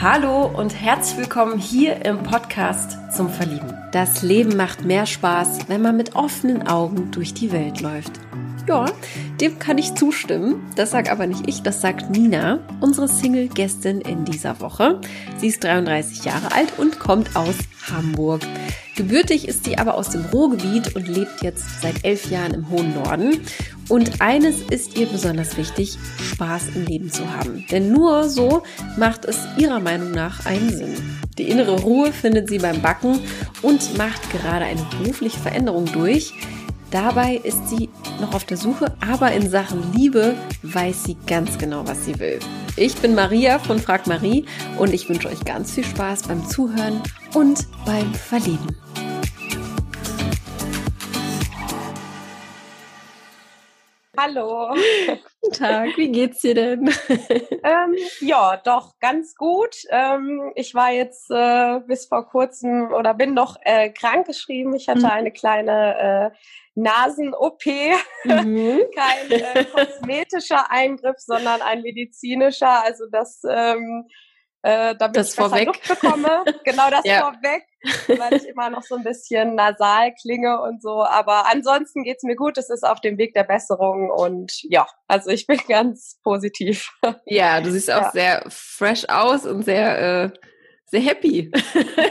Hallo und herzlich willkommen hier im Podcast zum Verlieben. Das Leben macht mehr Spaß, wenn man mit offenen Augen durch die Welt läuft. Ja, dem kann ich zustimmen. Das sagt aber nicht ich, das sagt Nina, unsere Single-Gästin in dieser Woche. Sie ist 33 Jahre alt und kommt aus Hamburg. Gebürtig ist sie aber aus dem Ruhrgebiet und lebt jetzt seit elf Jahren im hohen Norden. Und eines ist ihr besonders wichtig, Spaß im Leben zu haben. Denn nur so macht es ihrer Meinung nach einen Sinn. Die innere Ruhe findet sie beim Backen und macht gerade eine berufliche Veränderung durch. Dabei ist sie noch auf der Suche, aber in Sachen Liebe weiß sie ganz genau, was sie will. Ich bin Maria von Frag Marie und ich wünsche euch ganz viel Spaß beim Zuhören und beim Verlieben. Hallo. Guten Tag, wie geht's dir denn? ähm, ja, doch, ganz gut. Ähm, ich war jetzt äh, bis vor kurzem oder bin noch äh, krankgeschrieben. Ich hatte mhm. eine kleine äh, Nasen-OP. Mhm. Kein äh, kosmetischer Eingriff, sondern ein medizinischer. Also das ähm, äh, damit das ich vorweg. Luft bekomme. Genau das ja. vorweg, weil ich immer noch so ein bisschen nasal klinge und so. Aber ansonsten geht's mir gut. Es ist auf dem Weg der Besserung und ja, also ich bin ganz positiv. Ja, du siehst auch ja. sehr fresh aus und sehr äh, sehr happy.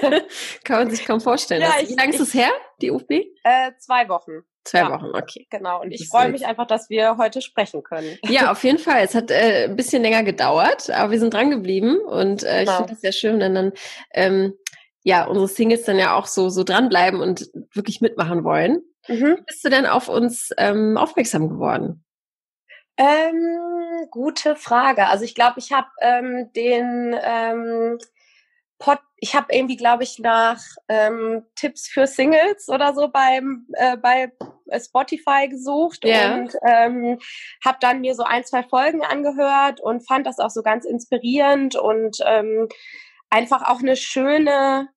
Kann man sich kaum vorstellen. Ja, ich, Wie lange ist es her, die UFB? Äh, zwei Wochen. Zwei ja, Wochen, okay. Genau, und ich freue mich einfach, dass wir heute sprechen können. Ja, auf jeden Fall. Es hat äh, ein bisschen länger gedauert, aber wir sind dran geblieben und äh, genau. ich finde das sehr schön, wenn dann ähm, ja unsere Singles dann ja auch so so dranbleiben und wirklich mitmachen wollen. Mhm. Bist du denn auf uns ähm, aufmerksam geworden? Ähm, gute Frage. Also ich glaube, ich habe ähm, den ähm, Pod, ich habe irgendwie, glaube ich, nach ähm, Tipps für Singles oder so beim äh, bei Spotify gesucht yeah. und ähm, habe dann mir so ein, zwei Folgen angehört und fand das auch so ganz inspirierend und ähm, einfach auch eine schöne,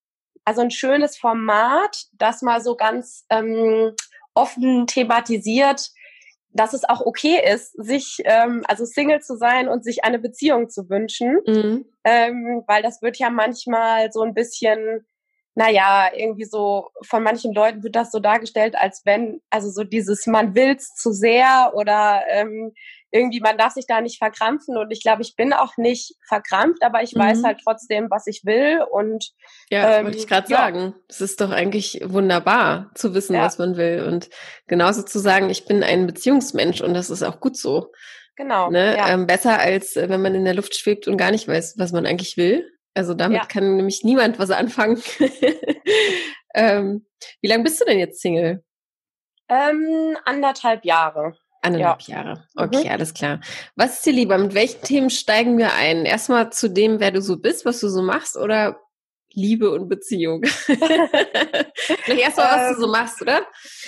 also ein schönes Format, das mal so ganz ähm, offen thematisiert, dass es auch okay ist, sich, ähm, also Single zu sein und sich eine Beziehung zu wünschen, mhm. ähm, weil das wird ja manchmal so ein bisschen, naja, irgendwie so von manchen Leuten wird das so dargestellt, als wenn, also so dieses man will's zu sehr oder ähm, irgendwie, man darf sich da nicht verkrampfen und ich glaube, ich bin auch nicht verkrampft, aber ich mhm. weiß halt trotzdem, was ich will und ja, ähm, wollte ich gerade ja. sagen. Es ist doch eigentlich wunderbar zu wissen, ja. was man will und genauso zu sagen, ich bin ein Beziehungsmensch und das ist auch gut so. Genau. Ne? Ja. Ähm, besser als äh, wenn man in der Luft schwebt und gar nicht weiß, was man eigentlich will. Also damit kann nämlich niemand was anfangen. ähm, wie lange bist du denn jetzt Single? Ähm, anderthalb Jahre. Eineinhalb ja. Jahre. Okay, mhm. alles klar. Was ist dir lieber? Mit welchen Themen steigen wir ein? Erstmal zu dem, wer du so bist, was du so machst oder Liebe und Beziehung? Vielleicht erstmal, was du so ähm, machst, oder?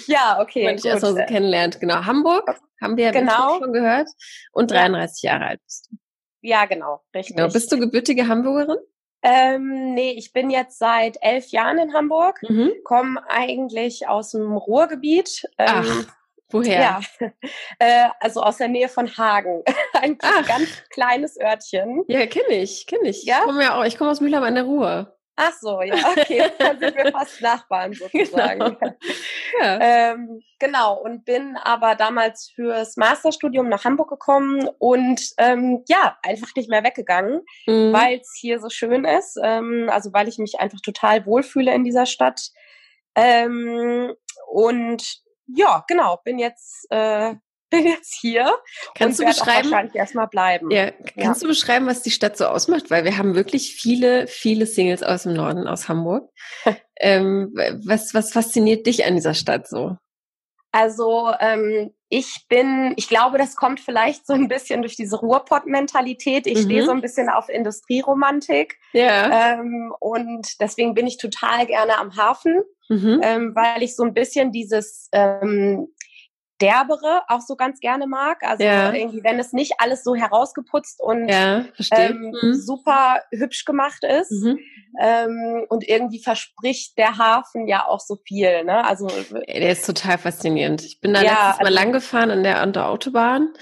Ja, okay. Wenn ich erstmal so kennenlernt. Genau. Hamburg haben wir ja genau. schon gehört. Und 33 Jahre alt bist du. Ja, genau. Richtig. Genau. Bist du gebürtige Hamburgerin? Ähm, nee, ich bin jetzt seit elf Jahren in Hamburg, mhm. komme eigentlich aus dem Ruhrgebiet. Ähm, Ach. Woher? Ja, äh, also aus der Nähe von Hagen. Ein Ach. ganz kleines Örtchen. Ja, kenne ich, kenne ich. Ja? Ich komme ja auch, ich komme aus Mülheim an der Ruhr. Ach so, ja, okay. Dann sind wir fast Nachbarn sozusagen. Genau. Ja. Ähm, genau, und bin aber damals fürs Masterstudium nach Hamburg gekommen und ähm, ja, einfach nicht mehr weggegangen, mhm. weil es hier so schön ist. Ähm, also weil ich mich einfach total wohlfühle in dieser Stadt. Ähm, und ja, genau, bin jetzt äh, bin jetzt hier kannst und du beschreiben, wahrscheinlich erstmal bleiben. Ja, kannst ja. du beschreiben, was die Stadt so ausmacht? Weil wir haben wirklich viele, viele Singles aus dem Norden, aus Hamburg. ähm, was, was fasziniert dich an dieser Stadt so? Also ähm, ich bin, ich glaube, das kommt vielleicht so ein bisschen durch diese Ruhrpott-Mentalität. Ich mhm. stehe so ein bisschen auf Industrieromantik. Ja. Ähm, und deswegen bin ich total gerne am Hafen, mhm. ähm, weil ich so ein bisschen dieses ähm, derbere auch so ganz gerne mag. Also ja. irgendwie, wenn es nicht alles so herausgeputzt und ja, ähm, mhm. super hübsch gemacht ist. Mhm. Ähm, und irgendwie verspricht der Hafen ja auch so viel. Ne? Also der ist total faszinierend. Ich bin da ja, letztes Mal also, lang gefahren an der, an der Autobahn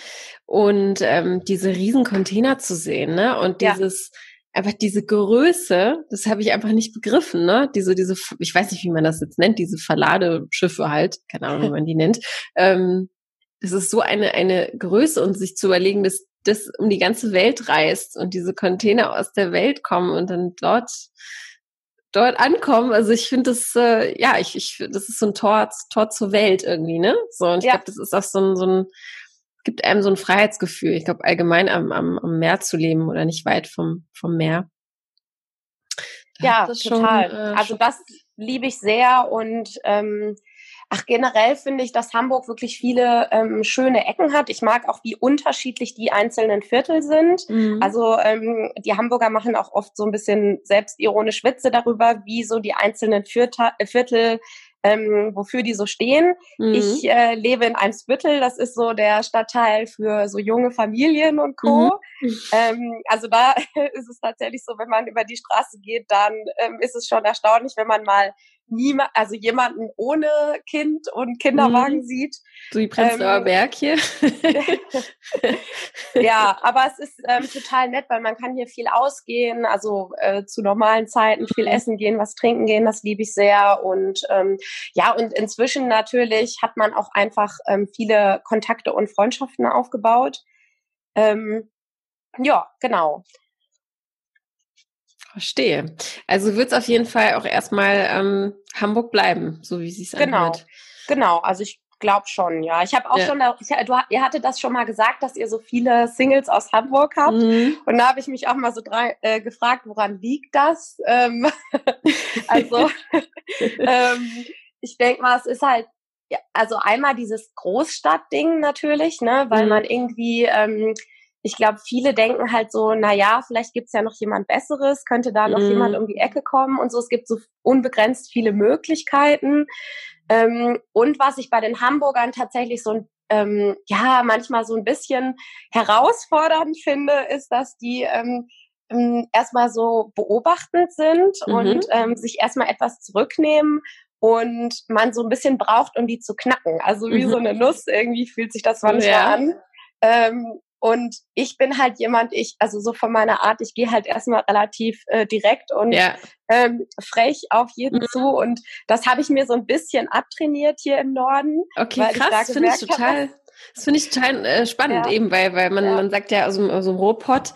und ähm, diese riesen Container zu sehen, ne? Und dieses einfach diese Größe, das habe ich einfach nicht begriffen, ne? Diese, diese, ich weiß nicht, wie man das jetzt nennt, diese Verladeschiffe halt, keine Ahnung, wie man die nennt. Ähm, das ist so eine, eine Größe und sich zu überlegen, dass das um die ganze Welt reist und diese Container aus der Welt kommen und dann dort dort ankommen. Also ich finde das, äh, ja, ich, ich, das ist so ein Tor, Tor zur Welt irgendwie, ne? So, und ich ja. glaube, das ist auch so ein, so ein, gibt einem so ein Freiheitsgefühl. Ich glaube, allgemein am, am, am Meer zu leben oder nicht weit vom, vom Meer. Ja, total. Schon, äh, also das liebe ich sehr und ähm, Ach, generell finde ich, dass Hamburg wirklich viele ähm, schöne Ecken hat. Ich mag auch, wie unterschiedlich die einzelnen Viertel sind. Mhm. Also ähm, die Hamburger machen auch oft so ein bisschen selbstironisch Witze darüber, wie so die einzelnen Viertel, Viertel ähm, wofür die so stehen. Mhm. Ich äh, lebe in Eimsbüttel, das ist so der Stadtteil für so junge Familien und Co. Mhm. Ähm, also da ist es tatsächlich so, wenn man über die Straße geht, dann ähm, ist es schon erstaunlich, wenn man mal niemand, also jemanden ohne Kind und Kinderwagen mhm. sieht. So wie Prenzlauer ähm, Berg hier. ja, aber es ist ähm, total nett, weil man kann hier viel ausgehen, also äh, zu normalen Zeiten viel mhm. essen gehen, was trinken gehen, das liebe ich sehr. Und ähm, ja, und inzwischen natürlich hat man auch einfach ähm, viele Kontakte und Freundschaften aufgebaut. Ähm, ja, genau. Verstehe. Also wird es auf jeden Fall auch erstmal ähm, Hamburg bleiben, so wie sie es genau. anhört. Genau, also ich glaube schon, ja. Ich habe auch ja. schon, ich, du, ihr hattet das schon mal gesagt, dass ihr so viele Singles aus Hamburg habt. Mhm. Und da habe ich mich auch mal so drei, äh, gefragt, woran liegt das? Ähm, also ähm, ich denke mal, es ist halt, ja, also einmal dieses Großstadtding natürlich, ne, weil mhm. man irgendwie ähm, ich glaube, viele denken halt so, na ja, vielleicht gibt's ja noch jemand Besseres, könnte da noch mm. jemand um die Ecke kommen und so. Es gibt so unbegrenzt viele Möglichkeiten. Ähm, und was ich bei den Hamburgern tatsächlich so ein ähm, ja, manchmal so ein bisschen herausfordernd finde, ist, dass die ähm, ähm erstmal so beobachtend sind mhm. und ähm, sich erstmal etwas zurücknehmen und man so ein bisschen braucht, um die zu knacken. Also wie mhm. so eine Nuss, irgendwie fühlt sich das manchmal ja. an. Ähm, und ich bin halt jemand, ich, also so von meiner Art, ich gehe halt erstmal relativ äh, direkt und ja. ähm, frech auf jeden mhm. zu. Und das habe ich mir so ein bisschen abtrainiert hier im Norden. Okay, krass, das finde ich total, das finde ich total äh, spannend ja. eben, weil, weil man, ja. man sagt ja aus dem, aus dem Rohpott,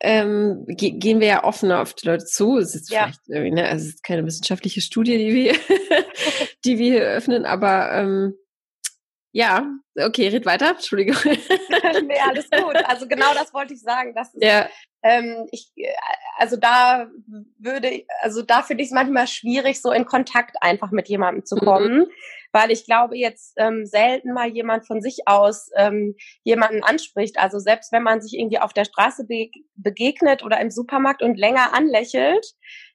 ähm, ge gehen wir ja offener auf die Leute zu. Es ist ja. vielleicht irgendwie, ne, also es ist keine wissenschaftliche Studie, die wir, die wir hier öffnen, aber ähm, ja, okay, red weiter, Entschuldigung. nee, alles gut. Also genau das wollte ich sagen. Das ist, ja. ähm, ich, äh, also da würde, also da finde ich es manchmal schwierig, so in Kontakt einfach mit jemandem zu mhm. kommen, mhm. weil ich glaube jetzt ähm, selten mal jemand von sich aus ähm, jemanden anspricht. Also selbst wenn man sich irgendwie auf der Straße be begegnet oder im Supermarkt und länger anlächelt,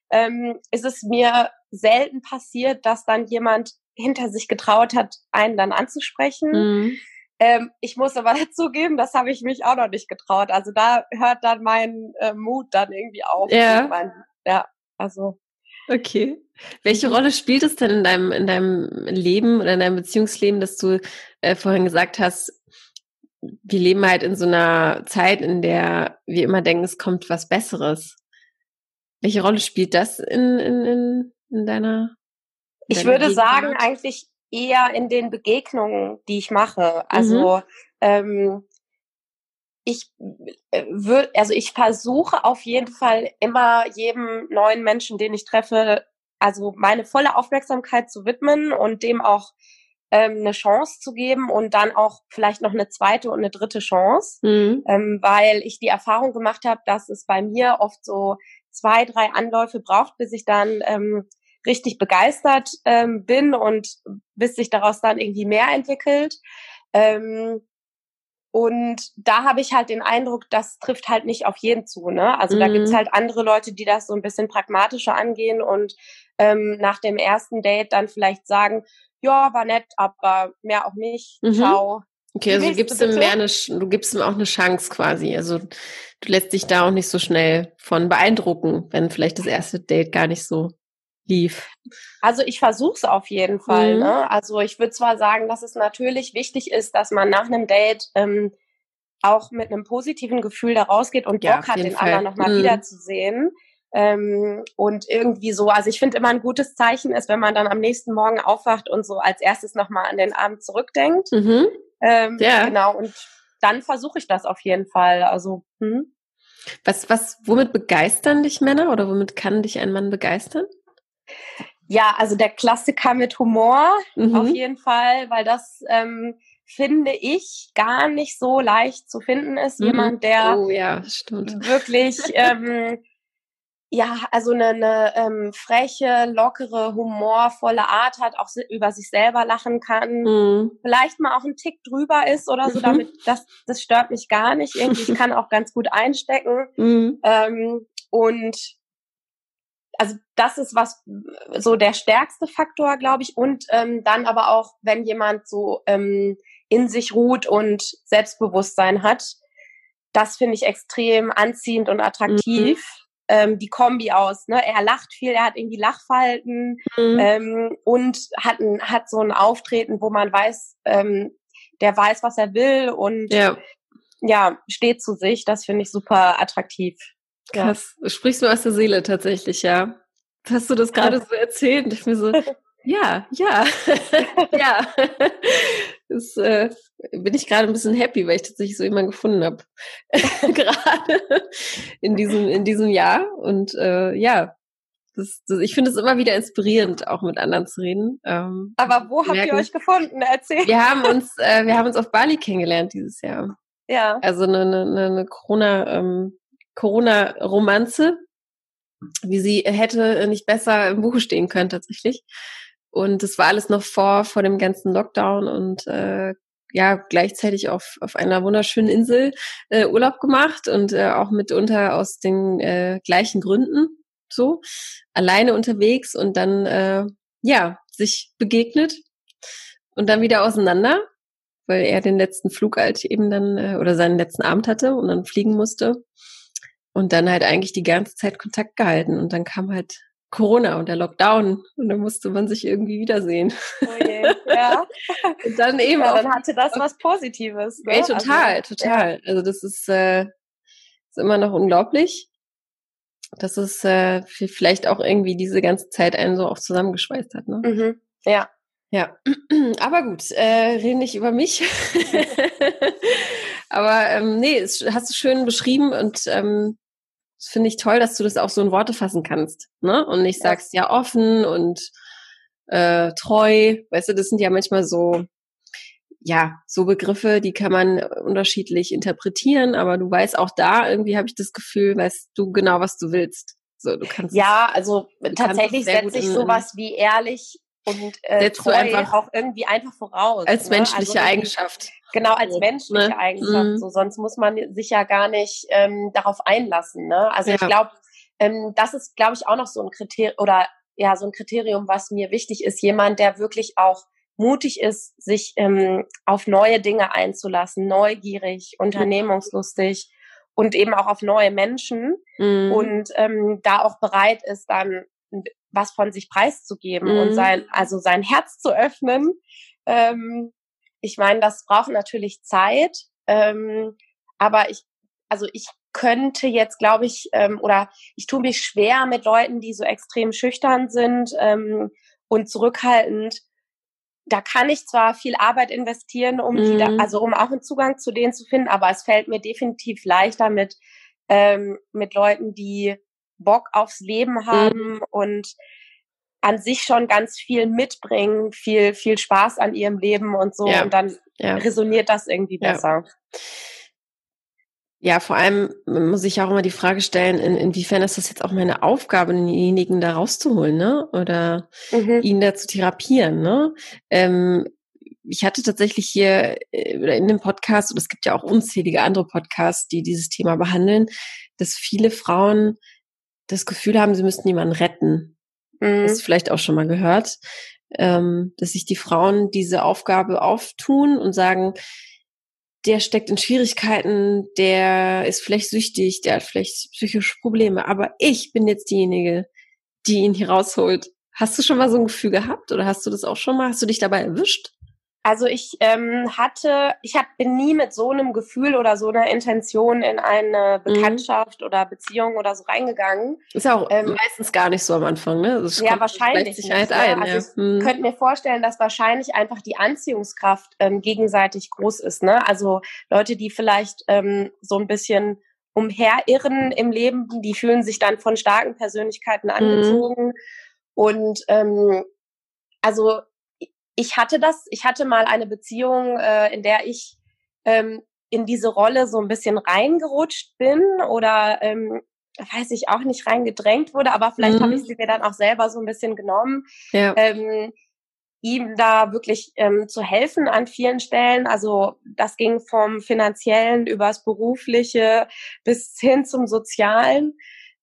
ähm, ist es mir selten passiert, dass dann jemand hinter sich getraut hat, einen dann anzusprechen. Mhm. Ähm, ich muss aber dazugeben, das habe ich mich auch noch nicht getraut. Also da hört dann mein äh, Mut dann irgendwie auf. Ja. Mein, ja, also. Okay. Welche. Rolle spielt es denn in deinem, in deinem Leben oder in deinem Beziehungsleben, dass du äh, vorhin gesagt hast, wir leben halt in so einer Zeit, in der wir immer denken, es kommt was Besseres. Welche Rolle spielt das in, in, in, in deiner ich würde sagen, eigentlich eher in den Begegnungen, die ich mache. Also mhm. ähm, ich äh, würde, also ich versuche auf jeden Fall immer jedem neuen Menschen, den ich treffe, also meine volle Aufmerksamkeit zu widmen und dem auch ähm, eine Chance zu geben und dann auch vielleicht noch eine zweite und eine dritte Chance, mhm. ähm, weil ich die Erfahrung gemacht habe, dass es bei mir oft so zwei, drei Anläufe braucht, bis ich dann ähm, richtig begeistert ähm, bin und bis sich daraus dann irgendwie mehr entwickelt. Ähm, und da habe ich halt den Eindruck, das trifft halt nicht auf jeden zu. Ne? Also mhm. da gibt's halt andere Leute, die das so ein bisschen pragmatischer angehen und ähm, nach dem ersten Date dann vielleicht sagen, ja, war nett, aber mehr auch nicht. Mhm. Ciao. Okay, also du gibst ihm mehr eine, du gibst ihm auch eine Chance quasi. Also du lässt dich da auch nicht so schnell von beeindrucken, wenn vielleicht das erste Date gar nicht so lief? Also ich versuche es auf jeden Fall. Mhm. Ne? Also ich würde zwar sagen, dass es natürlich wichtig ist, dass man nach einem Date ähm, auch mit einem positiven Gefühl da rausgeht und Bock ja, hat, den Fall. anderen nochmal mhm. wiederzusehen. Ähm, und irgendwie so, also ich finde immer ein gutes Zeichen ist, wenn man dann am nächsten Morgen aufwacht und so als erstes nochmal an den Abend zurückdenkt. Mhm. Ähm, ja. Genau, und dann versuche ich das auf jeden Fall. Also, hm. Was, was, womit begeistern dich Männer oder womit kann dich ein Mann begeistern? Ja, also der Klassiker mit Humor mhm. auf jeden Fall, weil das ähm, finde ich gar nicht so leicht zu finden ist. Mhm. Jemand, der oh, ja, wirklich ähm, ja, also eine, eine ähm, freche, lockere, humorvolle Art hat, auch über sich selber lachen kann, mhm. vielleicht mal auch ein Tick drüber ist oder so, mhm. damit das das stört mich gar nicht irgendwie. Ich kann auch ganz gut einstecken mhm. ähm, und also das ist was so der stärkste Faktor, glaube ich. Und ähm, dann aber auch, wenn jemand so ähm, in sich ruht und Selbstbewusstsein hat, das finde ich extrem anziehend und attraktiv. Mhm ähm, die Kombi aus. Ne? Er lacht viel, er hat irgendwie Lachfalten mhm. ähm, und hat, ein, hat so ein Auftreten, wo man weiß, ähm, der weiß, was er will und ja, ja steht zu sich. Das finde ich super attraktiv. Krass. Ja. Sprichst du aus der Seele tatsächlich, ja. Hast du das gerade so erzählt? Und ich mir so, ja, ja, ja. Das äh, bin ich gerade ein bisschen happy, weil ich tatsächlich so jemanden gefunden habe. gerade in diesem, in diesem Jahr. Und äh, ja, das, das, ich finde es immer wieder inspirierend, auch mit anderen zu reden. Ähm, Aber wo habt merken, ihr euch gefunden? Erzähl. Wir haben uns, äh, wir haben uns auf Bali kennengelernt dieses Jahr. Ja. Also eine, eine, eine Corona, ähm, Corona-Romanze, wie sie hätte nicht besser im Buche stehen können tatsächlich. Und es war alles noch vor, vor dem ganzen Lockdown und äh, ja, gleichzeitig auf, auf einer wunderschönen Insel äh, Urlaub gemacht und äh, auch mitunter aus den äh, gleichen Gründen so, alleine unterwegs und dann äh, ja, sich begegnet und dann wieder auseinander, weil er den letzten Flug halt eben dann äh, oder seinen letzten Abend hatte und dann fliegen musste. Und dann halt eigentlich die ganze Zeit Kontakt gehalten. Und dann kam halt Corona und der Lockdown und dann musste man sich irgendwie wiedersehen. Oh je, ja. und dann eben ja, dann hatte das was Positives. Ne? Ey, total, also, total. Ja. Also das ist, äh, ist immer noch unglaublich, dass es äh, vielleicht auch irgendwie diese ganze Zeit einen so auch zusammengeschweißt hat. Ne? Mhm. Ja. Ja, aber gut, äh, rede nicht über mich. aber ähm, nee, es hast du schön beschrieben und ähm, finde ich toll, dass du das auch so in Worte fassen kannst, ne? Und nicht sagst ja offen und äh, treu. Weißt du, das sind ja manchmal so, ja, so Begriffe, die kann man unterschiedlich interpretieren, aber du weißt auch da, irgendwie habe ich das Gefühl, weißt du genau, was du willst. So, du kannst ja, also tatsächlich setze ich sowas wie ehrlich und äh, treu einfach auch irgendwie einfach voraus. Als ne? menschliche also, Eigenschaft. Genau, als menschliche ne? Eigenschaft. Mhm. So, sonst muss man sich ja gar nicht ähm, darauf einlassen. Ne? Also ja. ich glaube, ähm, das ist, glaube ich, auch noch so ein Kriterium oder ja, so ein Kriterium, was mir wichtig ist. Jemand, der wirklich auch mutig ist, sich ähm, auf neue Dinge einzulassen, neugierig, unternehmungslustig und eben auch auf neue Menschen mhm. und ähm, da auch bereit ist, dann was von sich preiszugeben mhm. und sein, also sein Herz zu öffnen. Ähm, ich meine, das braucht natürlich Zeit, ähm, aber ich, also ich könnte jetzt, glaube ich, ähm, oder ich tue mich schwer mit Leuten, die so extrem schüchtern sind ähm, und zurückhaltend. Da kann ich zwar viel Arbeit investieren, um mhm. die, da, mhm. also um auch einen Zugang zu denen zu finden, aber es fällt mir definitiv leichter mit ähm, mit Leuten, die Bock aufs Leben mhm. haben mhm. und an sich schon ganz viel mitbringen, viel, viel Spaß an ihrem Leben und so. Ja. Und dann ja. resoniert das irgendwie besser. Ja. ja. vor allem muss ich auch immer die Frage stellen, in, inwiefern ist das jetzt auch meine Aufgabe, denjenigen da rauszuholen, ne? Oder mhm. ihn da zu therapieren, ne? Ähm, ich hatte tatsächlich hier äh, in dem Podcast, und es gibt ja auch unzählige andere Podcasts, die dieses Thema behandeln, dass viele Frauen das Gefühl haben, sie müssten jemanden retten. Mhm. Hast du vielleicht auch schon mal gehört, ähm, dass sich die Frauen diese Aufgabe auftun und sagen, der steckt in Schwierigkeiten, der ist vielleicht süchtig, der hat vielleicht psychische Probleme, aber ich bin jetzt diejenige, die ihn hier rausholt. Hast du schon mal so ein Gefühl gehabt oder hast du das auch schon mal? Hast du dich dabei erwischt? Also ich ähm, hatte, ich hab, bin nie mit so einem Gefühl oder so einer Intention in eine mhm. Bekanntschaft mhm. oder Beziehung oder so reingegangen. Ist ja auch ähm, meistens gar nicht so am Anfang, ne? Das ja, wahrscheinlich. Sich halt ein, also ja. ich mhm. könnte mir vorstellen, dass wahrscheinlich einfach die Anziehungskraft ähm, gegenseitig groß ist, ne? Also Leute, die vielleicht ähm, so ein bisschen umherirren im Leben, die fühlen sich dann von starken Persönlichkeiten mhm. angezogen. Mhm. Und ähm, also ich hatte das, ich hatte mal eine Beziehung, äh, in der ich ähm, in diese Rolle so ein bisschen reingerutscht bin oder ähm, weiß ich auch nicht reingedrängt wurde, aber vielleicht mhm. habe ich sie mir dann auch selber so ein bisschen genommen. Ja. Ähm, ihm da wirklich ähm, zu helfen an vielen Stellen. Also das ging vom finanziellen übers berufliche bis hin zum sozialen.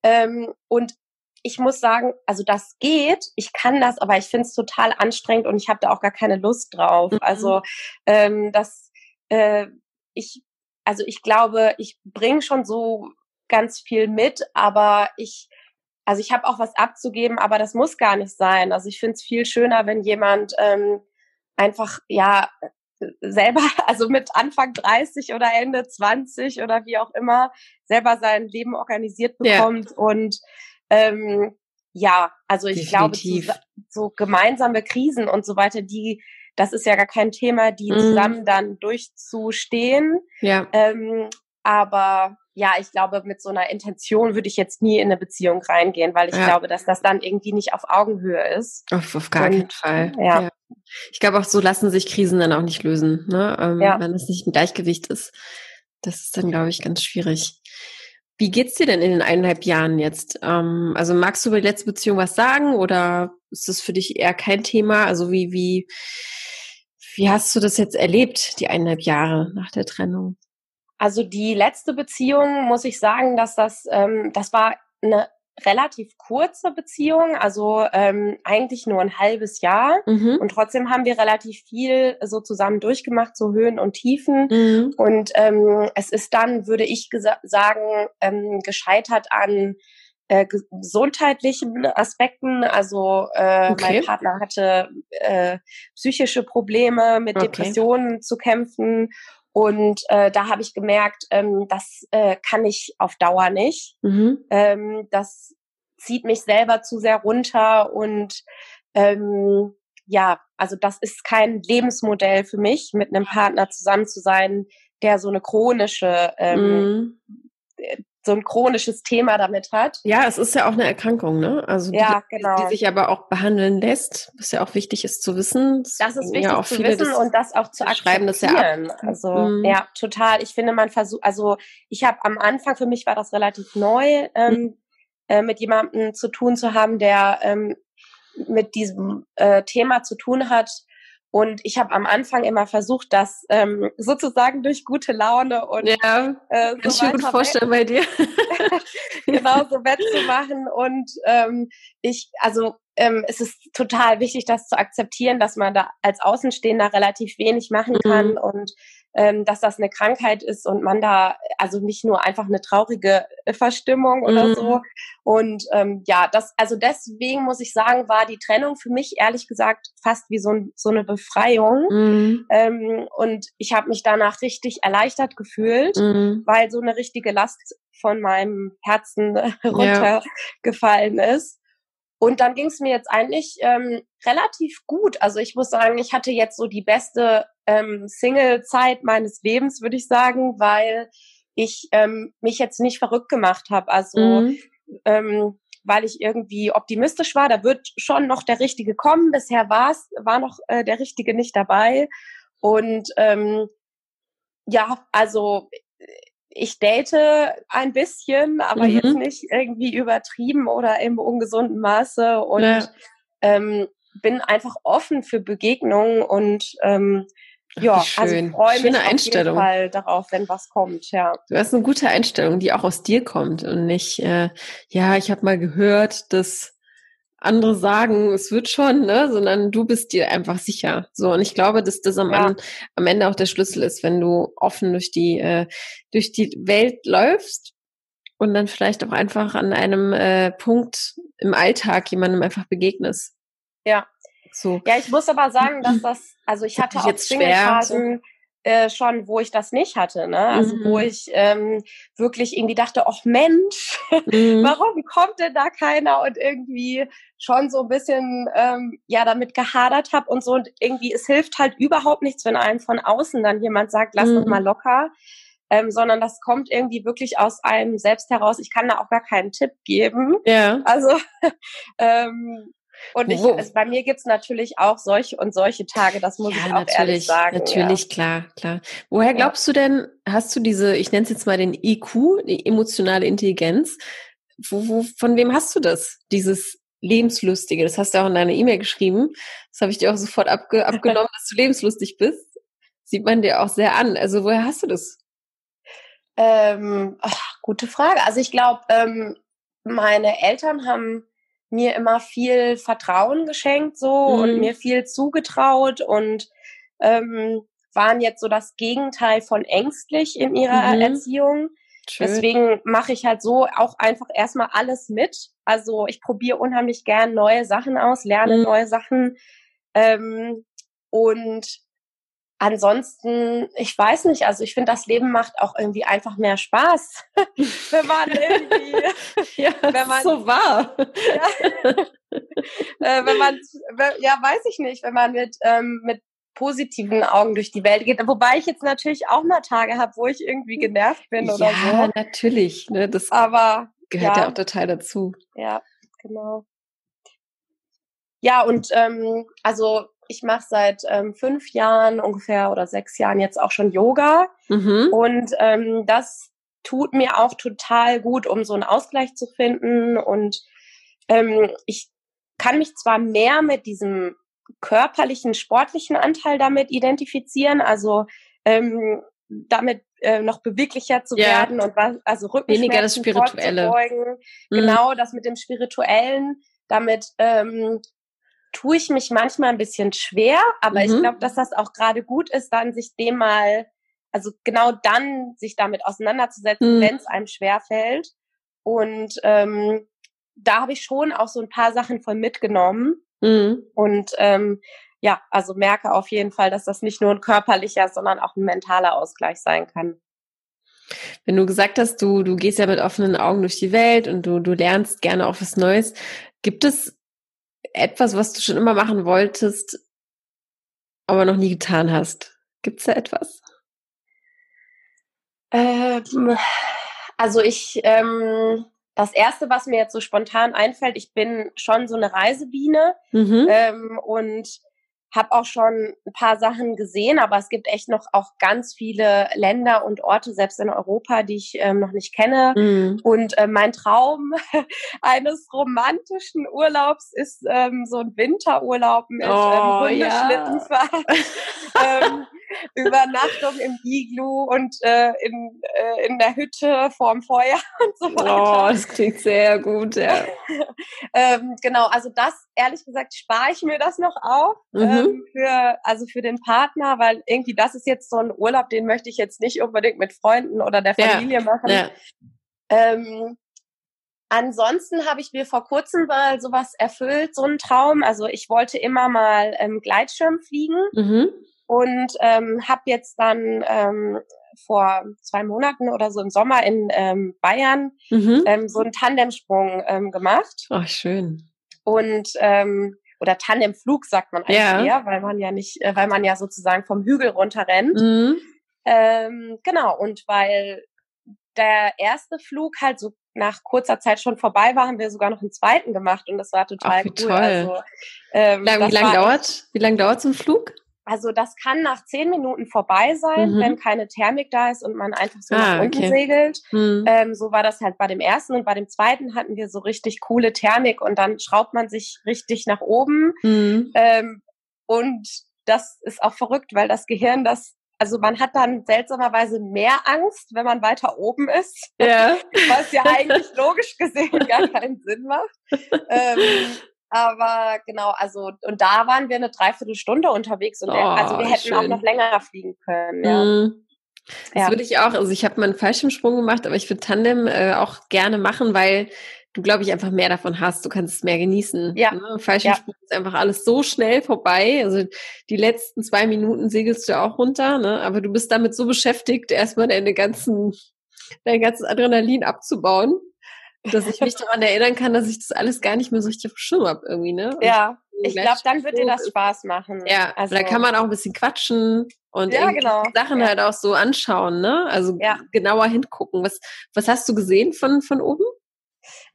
Ähm, und ich muss sagen, also das geht, ich kann das, aber ich finde es total anstrengend und ich habe da auch gar keine Lust drauf. Mhm. Also ähm, das, äh, ich, also ich glaube, ich bringe schon so ganz viel mit, aber ich, also ich habe auch was abzugeben, aber das muss gar nicht sein. Also ich finde es viel schöner, wenn jemand ähm, einfach ja selber, also mit Anfang 30 oder Ende 20 oder wie auch immer, selber sein Leben organisiert bekommt ja. und ähm, ja, also ich Definitiv. glaube, so, so, gemeinsame Krisen und so weiter, die, das ist ja gar kein Thema, die mhm. zusammen dann durchzustehen. Ja. Ähm, aber ja, ich glaube, mit so einer Intention würde ich jetzt nie in eine Beziehung reingehen, weil ich ja. glaube, dass das dann irgendwie nicht auf Augenhöhe ist. Auf, auf gar und, keinen Fall. Ja. ja. Ich glaube auch, so lassen sich Krisen dann auch nicht lösen, ne? Ähm, ja. wenn es nicht ein Gleichgewicht ist. Das ist dann, glaube ich, ganz schwierig. Wie geht's dir denn in den eineinhalb Jahren jetzt? Ähm, also magst du über die letzte Beziehung was sagen oder ist das für dich eher kein Thema? Also wie, wie, wie hast du das jetzt erlebt, die eineinhalb Jahre nach der Trennung? Also die letzte Beziehung muss ich sagen, dass das, ähm, das war eine relativ kurze Beziehung, also ähm, eigentlich nur ein halbes Jahr. Mhm. Und trotzdem haben wir relativ viel so zusammen durchgemacht, so Höhen und Tiefen. Mhm. Und ähm, es ist dann, würde ich sagen, ähm, gescheitert an äh, gesundheitlichen Aspekten. Also äh, okay. mein Partner hatte äh, psychische Probleme mit okay. Depressionen zu kämpfen und äh, da habe ich gemerkt, ähm, das äh, kann ich auf Dauer nicht. Mhm. Ähm, das zieht mich selber zu sehr runter und ähm, ja, also das ist kein Lebensmodell für mich, mit einem Partner zusammen zu sein, der so eine chronische ähm, mhm so ein chronisches Thema damit hat. Ja, es ist ja auch eine Erkrankung, ne? Also die, ja, genau. die sich aber auch behandeln lässt, was ja auch wichtig ist zu wissen. Das, das ist wichtig ja zu wissen das, und das auch zu akzeptieren. Das ja also mhm. ja, total. Ich finde, man versucht, also ich habe am Anfang für mich war das relativ neu, ähm, mhm. äh, mit jemandem zu tun zu haben, der ähm, mit diesem äh, Thema zu tun hat, und ich habe am Anfang immer versucht, das ähm, sozusagen durch gute Laune und ja, äh, so kann ich mir gut vorstellen bei dir. genau so wettzumachen. Und ähm, ich, also ähm, es ist total wichtig, das zu akzeptieren, dass man da als Außenstehender relativ wenig machen kann mhm. und dass das eine Krankheit ist und man da also nicht nur einfach eine traurige Verstimmung oder mhm. so. Und ähm, ja, das also deswegen muss ich sagen, war die Trennung für mich ehrlich gesagt fast wie so, ein, so eine Befreiung. Mhm. Ähm, und ich habe mich danach richtig erleichtert gefühlt, mhm. weil so eine richtige Last von meinem Herzen runtergefallen ja. ist. Und dann ging es mir jetzt eigentlich ähm, relativ gut. Also ich muss sagen, ich hatte jetzt so die beste ähm, Single-Zeit meines Lebens, würde ich sagen, weil ich ähm, mich jetzt nicht verrückt gemacht habe. Also mhm. ähm, weil ich irgendwie optimistisch war, da wird schon noch der Richtige kommen. Bisher war es, war noch äh, der Richtige nicht dabei. Und ähm, ja, also ich date ein bisschen, aber mhm. jetzt nicht irgendwie übertrieben oder im ungesunden Maße und ja. ähm, bin einfach offen für Begegnungen und ähm, ja, Ach, also ich freue mich auf jeden Fall darauf, wenn was kommt, ja. Du hast eine gute Einstellung, die auch aus dir kommt und nicht, äh, ja, ich habe mal gehört, dass andere sagen, es wird schon, ne, sondern du bist dir einfach sicher. So und ich glaube, dass das am, ja. am Ende auch der Schlüssel ist, wenn du offen durch die äh, durch die Welt läufst und dann vielleicht auch einfach an einem äh, Punkt im Alltag jemandem einfach begegnest. Ja. So. Ja, ich muss aber sagen, dass das, also ich hatte auch Single-Phasen, äh, schon, wo ich das nicht hatte, ne? Also mhm. wo ich ähm, wirklich irgendwie dachte, ach Mensch, mhm. warum kommt denn da keiner und irgendwie schon so ein bisschen ähm, ja damit gehadert habe und so und irgendwie es hilft halt überhaupt nichts, wenn einem von außen dann jemand sagt, lass mhm. doch mal locker. Ähm, sondern das kommt irgendwie wirklich aus einem selbst heraus. Ich kann da auch gar keinen Tipp geben. Ja. Also ähm, und ich, also bei mir gibt's natürlich auch solche und solche Tage, das muss ja, ich auch ehrlich sagen. Natürlich, ja. klar, klar. Woher glaubst du denn, hast du diese, ich nenne es jetzt mal den IQ, die emotionale Intelligenz, wo, wo, von wem hast du das? Dieses Lebenslustige, das hast du auch in deiner E-Mail geschrieben. Das habe ich dir auch sofort abge abgenommen, dass du lebenslustig bist. Sieht man dir auch sehr an. Also woher hast du das? Ähm, ach, gute Frage. Also ich glaube, ähm, meine Eltern haben mir immer viel Vertrauen geschenkt so mhm. und mir viel zugetraut und ähm, waren jetzt so das Gegenteil von ängstlich in ihrer mhm. Erziehung. Schön. Deswegen mache ich halt so auch einfach erstmal alles mit. Also ich probiere unheimlich gern neue Sachen aus, lerne mhm. neue Sachen. Ähm, und ansonsten, ich weiß nicht, also ich finde, das Leben macht auch irgendwie einfach mehr Spaß, wenn man irgendwie, ja, wenn man so war, ja, äh, wenn man, ja, weiß ich nicht, wenn man mit ähm, mit positiven Augen durch die Welt geht. Wobei ich jetzt natürlich auch mal Tage habe, wo ich irgendwie genervt bin oder ja, so. Ja, natürlich. Ne, das Aber gehört ja. ja auch total dazu. Ja, genau. Ja, und ähm, also ich mache seit ähm, fünf Jahren ungefähr oder sechs Jahren jetzt auch schon Yoga. Mhm. Und ähm, das tut mir auch total gut, um so einen Ausgleich zu finden. Und ähm, ich kann mich zwar mehr mit diesem körperlichen, sportlichen Anteil damit identifizieren, also ähm, damit äh, noch beweglicher zu ja. werden und was, also Rückenschmerzen weniger das Spirituelle. Mhm. Genau, das mit dem Spirituellen, damit ähm, tue ich mich manchmal ein bisschen schwer, aber mhm. ich glaube, dass das auch gerade gut ist, dann sich dem mal, also genau dann sich damit auseinanderzusetzen, mhm. wenn es einem schwer fällt. Und ähm, da habe ich schon auch so ein paar Sachen von mitgenommen. Mhm. Und ähm, ja, also merke auf jeden Fall, dass das nicht nur ein körperlicher, sondern auch ein mentaler Ausgleich sein kann. Wenn du gesagt hast, du, du gehst ja mit offenen Augen durch die Welt und du, du lernst gerne auch was Neues, gibt es etwas, was du schon immer machen wolltest, aber noch nie getan hast? Gibt es da etwas? Ähm, also ich, ähm, das erste, was mir jetzt so spontan einfällt, ich bin schon so eine Reisebiene mhm. ähm, und habe auch schon ein paar Sachen gesehen, aber es gibt echt noch auch ganz viele Länder und Orte, selbst in Europa, die ich ähm, noch nicht kenne. Mhm. Und äh, mein Traum eines romantischen Urlaubs ist ähm, so ein Winterurlaub mit ähm, oh, ähm, Hundeschlittenfahrt. Ja. ähm, Übernachtung im Iglu und äh, in, äh, in der Hütte vorm Feuer und so weiter. Oh, das klingt sehr gut, ja. ähm, genau, also das, ehrlich gesagt, spare ich mir das noch auf mhm. ähm, für, also für den Partner, weil irgendwie das ist jetzt so ein Urlaub, den möchte ich jetzt nicht unbedingt mit Freunden oder der Familie ja. machen. Ja. Ähm, Ansonsten habe ich mir vor kurzem mal sowas erfüllt, so einen Traum. Also ich wollte immer mal ähm, Gleitschirm fliegen. Mhm und ähm, habe jetzt dann ähm, vor zwei Monaten oder so im Sommer in ähm, Bayern mhm. ähm, so einen Tandemsprung ähm, gemacht. Ach, schön. Und ähm, oder Tandemflug sagt man eigentlich ja. eher, weil man ja nicht, äh, weil man ja sozusagen vom Hügel runter rennt. Mhm. Ähm, genau, und weil der erste Flug halt so nach kurzer Zeit schon vorbei war, haben wir sogar noch einen zweiten gemacht und das war total Ach, wie cool. Toll. Also, ähm, wie lange lang dauert? Wie lange dauert so ein Flug? Also das kann nach zehn Minuten vorbei sein, mhm. wenn keine Thermik da ist und man einfach so ah, nach unten okay. segelt. Mhm. Ähm, so war das halt bei dem ersten und bei dem zweiten hatten wir so richtig coole Thermik und dann schraubt man sich richtig nach oben. Mhm. Ähm, und das ist auch verrückt, weil das Gehirn das also man hat dann seltsamerweise mehr Angst, wenn man weiter oben ist, ja. was ja eigentlich logisch gesehen gar keinen Sinn macht. Ähm, aber genau, also und da waren wir eine Dreiviertelstunde unterwegs und oh, also wir hätten schön. auch noch länger fliegen können. Ja. Mm. Das ja. würde ich auch, also ich habe mal einen Fallschirmsprung gemacht, aber ich würde Tandem äh, auch gerne machen, weil du, glaube ich, einfach mehr davon hast. Du kannst es mehr genießen. Ja. Ne? Fallschirmsprung ja. ist einfach alles so schnell vorbei. Also die letzten zwei Minuten segelst du auch runter, ne? aber du bist damit so beschäftigt, erstmal deine ganzen, dein ganzes Adrenalin abzubauen, dass ich mich daran erinnern kann, dass ich das alles gar nicht mehr so richtig auf dem Schirm habe irgendwie. Ne? Und ja, ich glaube, dann wird dir das Spaß machen. Ja, also da kann man auch ein bisschen quatschen und ja, genau. Sachen ja. halt auch so anschauen, ne? Also ja. genauer hingucken. Was, was hast du gesehen von, von oben?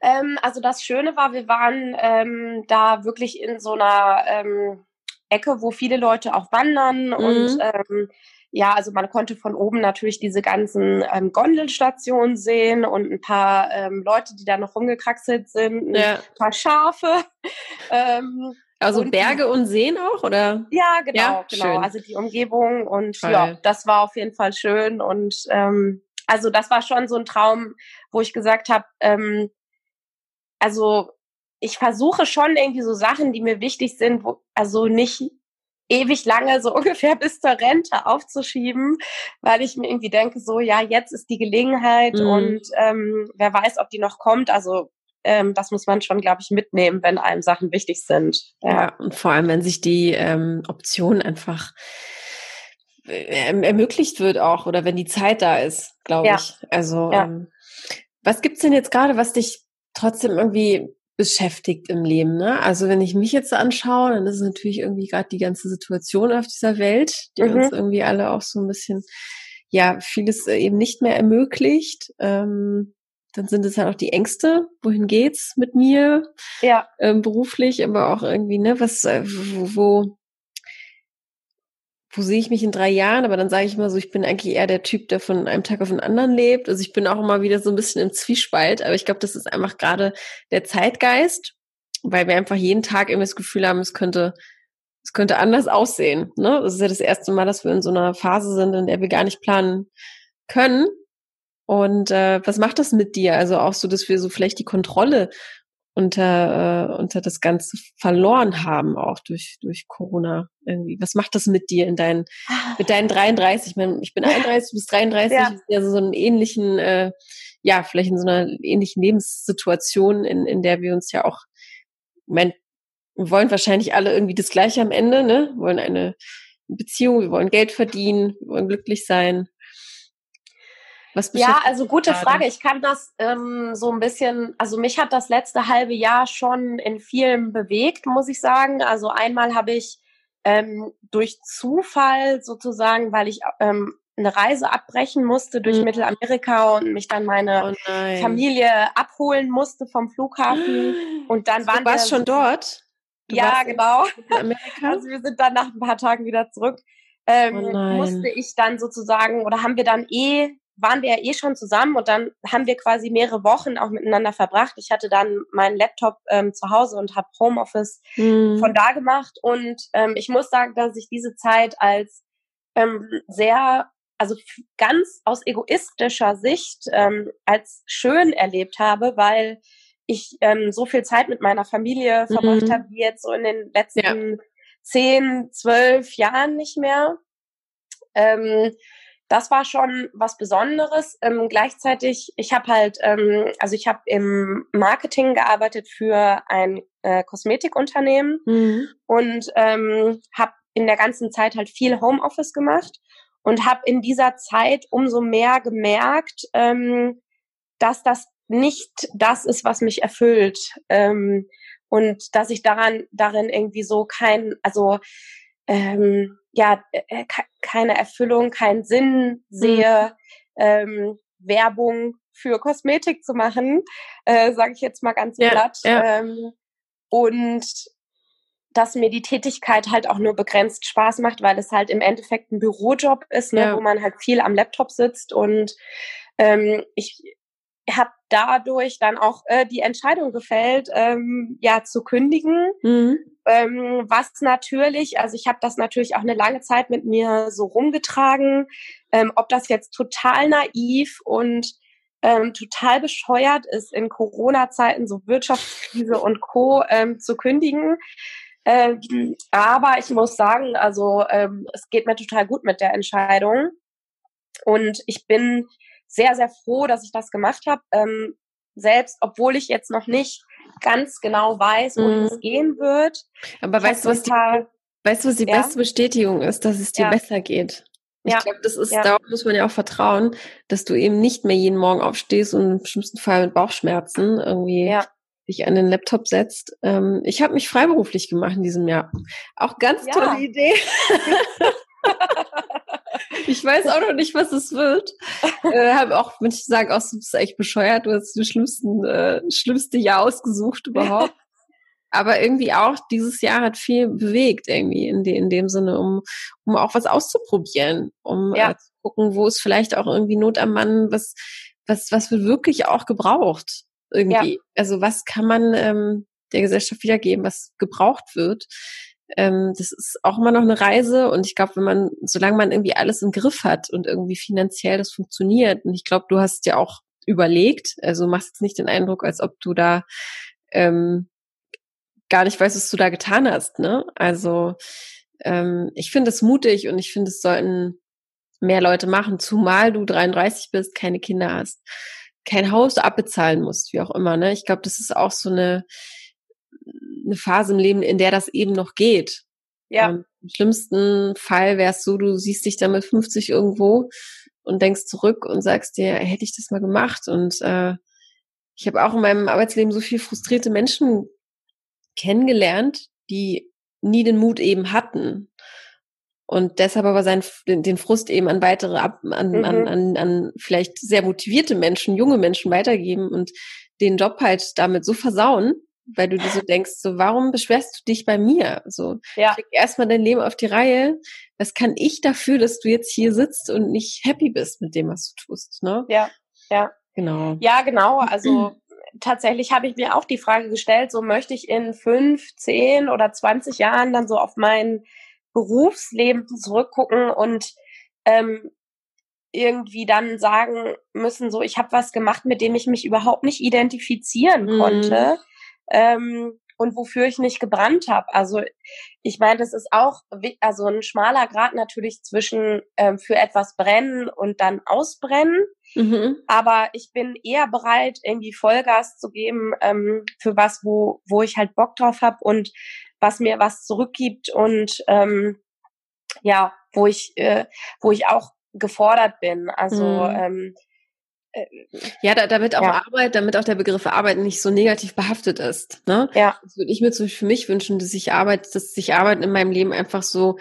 Ähm, also das Schöne war, wir waren ähm, da wirklich in so einer ähm, Ecke, wo viele Leute auch wandern mhm. und ähm, ja, also man konnte von oben natürlich diese ganzen ähm, Gondelstationen sehen und ein paar ähm, Leute, die da noch rumgekraxelt sind, ja. ein paar Schafe. ähm, also und Berge und Seen auch, oder? Ja, genau, ja? genau. Schön. Also die Umgebung und Toll. ja, das war auf jeden Fall schön und ähm, also das war schon so ein Traum, wo ich gesagt habe, ähm, also ich versuche schon irgendwie so Sachen, die mir wichtig sind, wo, also nicht ewig lange so ungefähr bis zur Rente aufzuschieben, weil ich mir irgendwie denke, so ja, jetzt ist die Gelegenheit mhm. und ähm, wer weiß, ob die noch kommt. Also ähm, das muss man schon, glaube ich, mitnehmen, wenn einem Sachen wichtig sind. Ja, ja und vor allem, wenn sich die ähm, Option einfach äh, ermöglicht wird auch oder wenn die Zeit da ist, glaube ja. ich. Also ja. ähm, was gibt's denn jetzt gerade, was dich trotzdem irgendwie beschäftigt im Leben. Ne? Also wenn ich mich jetzt anschaue, dann ist es natürlich irgendwie gerade die ganze Situation auf dieser Welt, die mhm. uns irgendwie alle auch so ein bisschen, ja, vieles äh, eben nicht mehr ermöglicht. Ähm, dann sind es halt auch die Ängste. Wohin geht's mit mir? Ja. Ähm, beruflich, aber auch irgendwie, ne, was, äh, wo, wo wo sehe ich mich in drei Jahren? Aber dann sage ich mal so, ich bin eigentlich eher der Typ, der von einem Tag auf den anderen lebt. Also ich bin auch immer wieder so ein bisschen im Zwiespalt. Aber ich glaube, das ist einfach gerade der Zeitgeist, weil wir einfach jeden Tag irgendwie das Gefühl haben, es könnte, es könnte anders aussehen. Ne? Das ist ja das erste Mal, dass wir in so einer Phase sind, in der wir gar nicht planen können. Und äh, was macht das mit dir? Also auch so, dass wir so vielleicht die Kontrolle unter, äh, unter das Ganze verloren haben, auch durch, durch Corona irgendwie. Was macht das mit dir in deinen, mit deinen 33? Ich, meine, ich bin 31, du bist 33, ja. ja so einen ähnlichen, äh, ja, vielleicht in so einer ähnlichen Lebenssituation, in, in der wir uns ja auch, mein, wir wollen wahrscheinlich alle irgendwie das Gleiche am Ende, ne? Wir wollen eine Beziehung, wir wollen Geld verdienen, wir wollen glücklich sein. Was ja, also gute? Frage. Ich kann das ähm, so ein bisschen, also mich hat das letzte halbe Jahr schon in vielen bewegt, muss ich sagen. Also einmal habe ich ähm, durch Zufall sozusagen, weil ich ähm, eine Reise abbrechen musste durch mhm. Mittelamerika und mich dann meine oh Familie abholen musste vom Flughafen. Und dann waren du warst wir schon dort? Du ja, genau. Also wir sind dann nach ein paar Tagen wieder zurück. Ähm, oh musste ich dann sozusagen oder haben wir dann eh waren wir ja eh schon zusammen und dann haben wir quasi mehrere Wochen auch miteinander verbracht. Ich hatte dann meinen Laptop ähm, zu Hause und habe Homeoffice mhm. von da gemacht. Und ähm, ich muss sagen, dass ich diese Zeit als ähm, sehr, also ganz aus egoistischer Sicht ähm, als schön erlebt habe, weil ich ähm, so viel Zeit mit meiner Familie verbracht mhm. habe, wie jetzt so in den letzten ja. zehn, zwölf Jahren nicht mehr. Ähm, das war schon was Besonderes. Ähm, gleichzeitig, ich habe halt, ähm, also ich habe im Marketing gearbeitet für ein äh, Kosmetikunternehmen mhm. und ähm, habe in der ganzen Zeit halt viel Homeoffice gemacht und habe in dieser Zeit umso mehr gemerkt, ähm, dass das nicht das ist, was mich erfüllt ähm, und dass ich daran darin irgendwie so kein, also ähm, ja äh, äh keine Erfüllung, keinen Sinn sehe, mhm. ähm, Werbung für Kosmetik zu machen, äh, sage ich jetzt mal ganz ja, glatt. Ja. Ähm, und dass mir die Tätigkeit halt auch nur begrenzt Spaß macht, weil es halt im Endeffekt ein Bürojob ist, ne, ja. wo man halt viel am Laptop sitzt und ähm, ich habe dadurch dann auch äh, die Entscheidung gefällt, ähm, ja zu kündigen. Mhm. Ähm, was natürlich, also ich habe das natürlich auch eine lange Zeit mit mir so rumgetragen, ähm, ob das jetzt total naiv und ähm, total bescheuert ist, in Corona-Zeiten so Wirtschaftskrise und Co. Ähm, zu kündigen. Ähm, aber ich muss sagen, also ähm, es geht mir total gut mit der Entscheidung. Und ich bin sehr, sehr froh, dass ich das gemacht habe. Ähm, selbst, obwohl ich jetzt noch nicht ganz genau weiß, wohin mhm. es gehen wird. Aber weißt du, was die, weißt du, was die ja? beste Bestätigung ist, dass es dir ja. besser geht? Ich ja. glaube, das ist, ja. darauf muss man ja auch vertrauen, dass du eben nicht mehr jeden Morgen aufstehst und im schlimmsten Fall mit Bauchschmerzen irgendwie ja. dich an den Laptop setzt. Ähm, ich habe mich freiberuflich gemacht in diesem Jahr. Auch ganz tolle Idee. ich weiß auch noch nicht, was es wird. äh, habe auch manche sagen, auch, du bist echt bescheuert, du hast das schlimmsten, äh, schlimmste Jahr ausgesucht überhaupt. Aber irgendwie auch dieses Jahr hat viel bewegt irgendwie in, de, in dem Sinne, um, um auch was auszuprobieren, um ja. äh, zu gucken, wo ist vielleicht auch irgendwie Not am Mann, was, was, was wird wirklich auch gebraucht irgendwie. Ja. Also was kann man ähm, der Gesellschaft wiedergeben, was gebraucht wird. Ähm, das ist auch immer noch eine Reise und ich glaube, wenn man, solange man irgendwie alles im Griff hat und irgendwie finanziell das funktioniert, und ich glaube, du hast ja auch überlegt, also machst jetzt nicht den Eindruck, als ob du da ähm, gar nicht weißt, was du da getan hast. Ne? Also ähm, ich finde es mutig und ich finde, es sollten mehr Leute machen, zumal du 33 bist, keine Kinder hast, kein Haus abbezahlen musst, wie auch immer. Ne? Ich glaube, das ist auch so eine, eine Phase im Leben, in der das eben noch geht. Ja. Ähm, Im schlimmsten Fall wäre es so, du siehst dich dann mit 50 irgendwo und denkst zurück und sagst dir, hätte ich das mal gemacht. Und äh, ich habe auch in meinem Arbeitsleben so viel frustrierte Menschen kennengelernt, die nie den Mut eben hatten. Und deshalb aber seinen, den Frust eben an weitere, ab, an, mhm. an, an, an vielleicht sehr motivierte Menschen, junge Menschen weitergeben und den Job halt damit so versauen, weil du dir so denkst, so, warum beschwerst du dich bei mir? So, ja. krieg erstmal dein Leben auf die Reihe. Was kann ich dafür, dass du jetzt hier sitzt und nicht happy bist mit dem, was du tust, ne? Ja, ja. Genau. Ja, genau. Also, tatsächlich habe ich mir auch die Frage gestellt, so möchte ich in fünf, zehn oder zwanzig Jahren dann so auf mein Berufsleben zurückgucken und ähm, irgendwie dann sagen müssen, so ich habe was gemacht, mit dem ich mich überhaupt nicht identifizieren mhm. konnte ähm, und wofür ich nicht gebrannt habe. Also ich meine, das ist auch also ein schmaler Grad natürlich zwischen ähm, für etwas brennen und dann ausbrennen. Mhm. Aber ich bin eher bereit, irgendwie Vollgas zu geben ähm, für was, wo, wo ich halt Bock drauf habe und was mir was zurückgibt und ähm, ja, wo ich, äh, wo ich auch gefordert bin. Also mhm. ähm, äh, ja, da, damit auch ja. Arbeit, damit auch der Begriff Arbeit nicht so negativ behaftet ist. Ne? Ja. Das würde ich mir zum Beispiel für mich wünschen, dass sich Arbeit, dass sich Arbeit in meinem Leben einfach so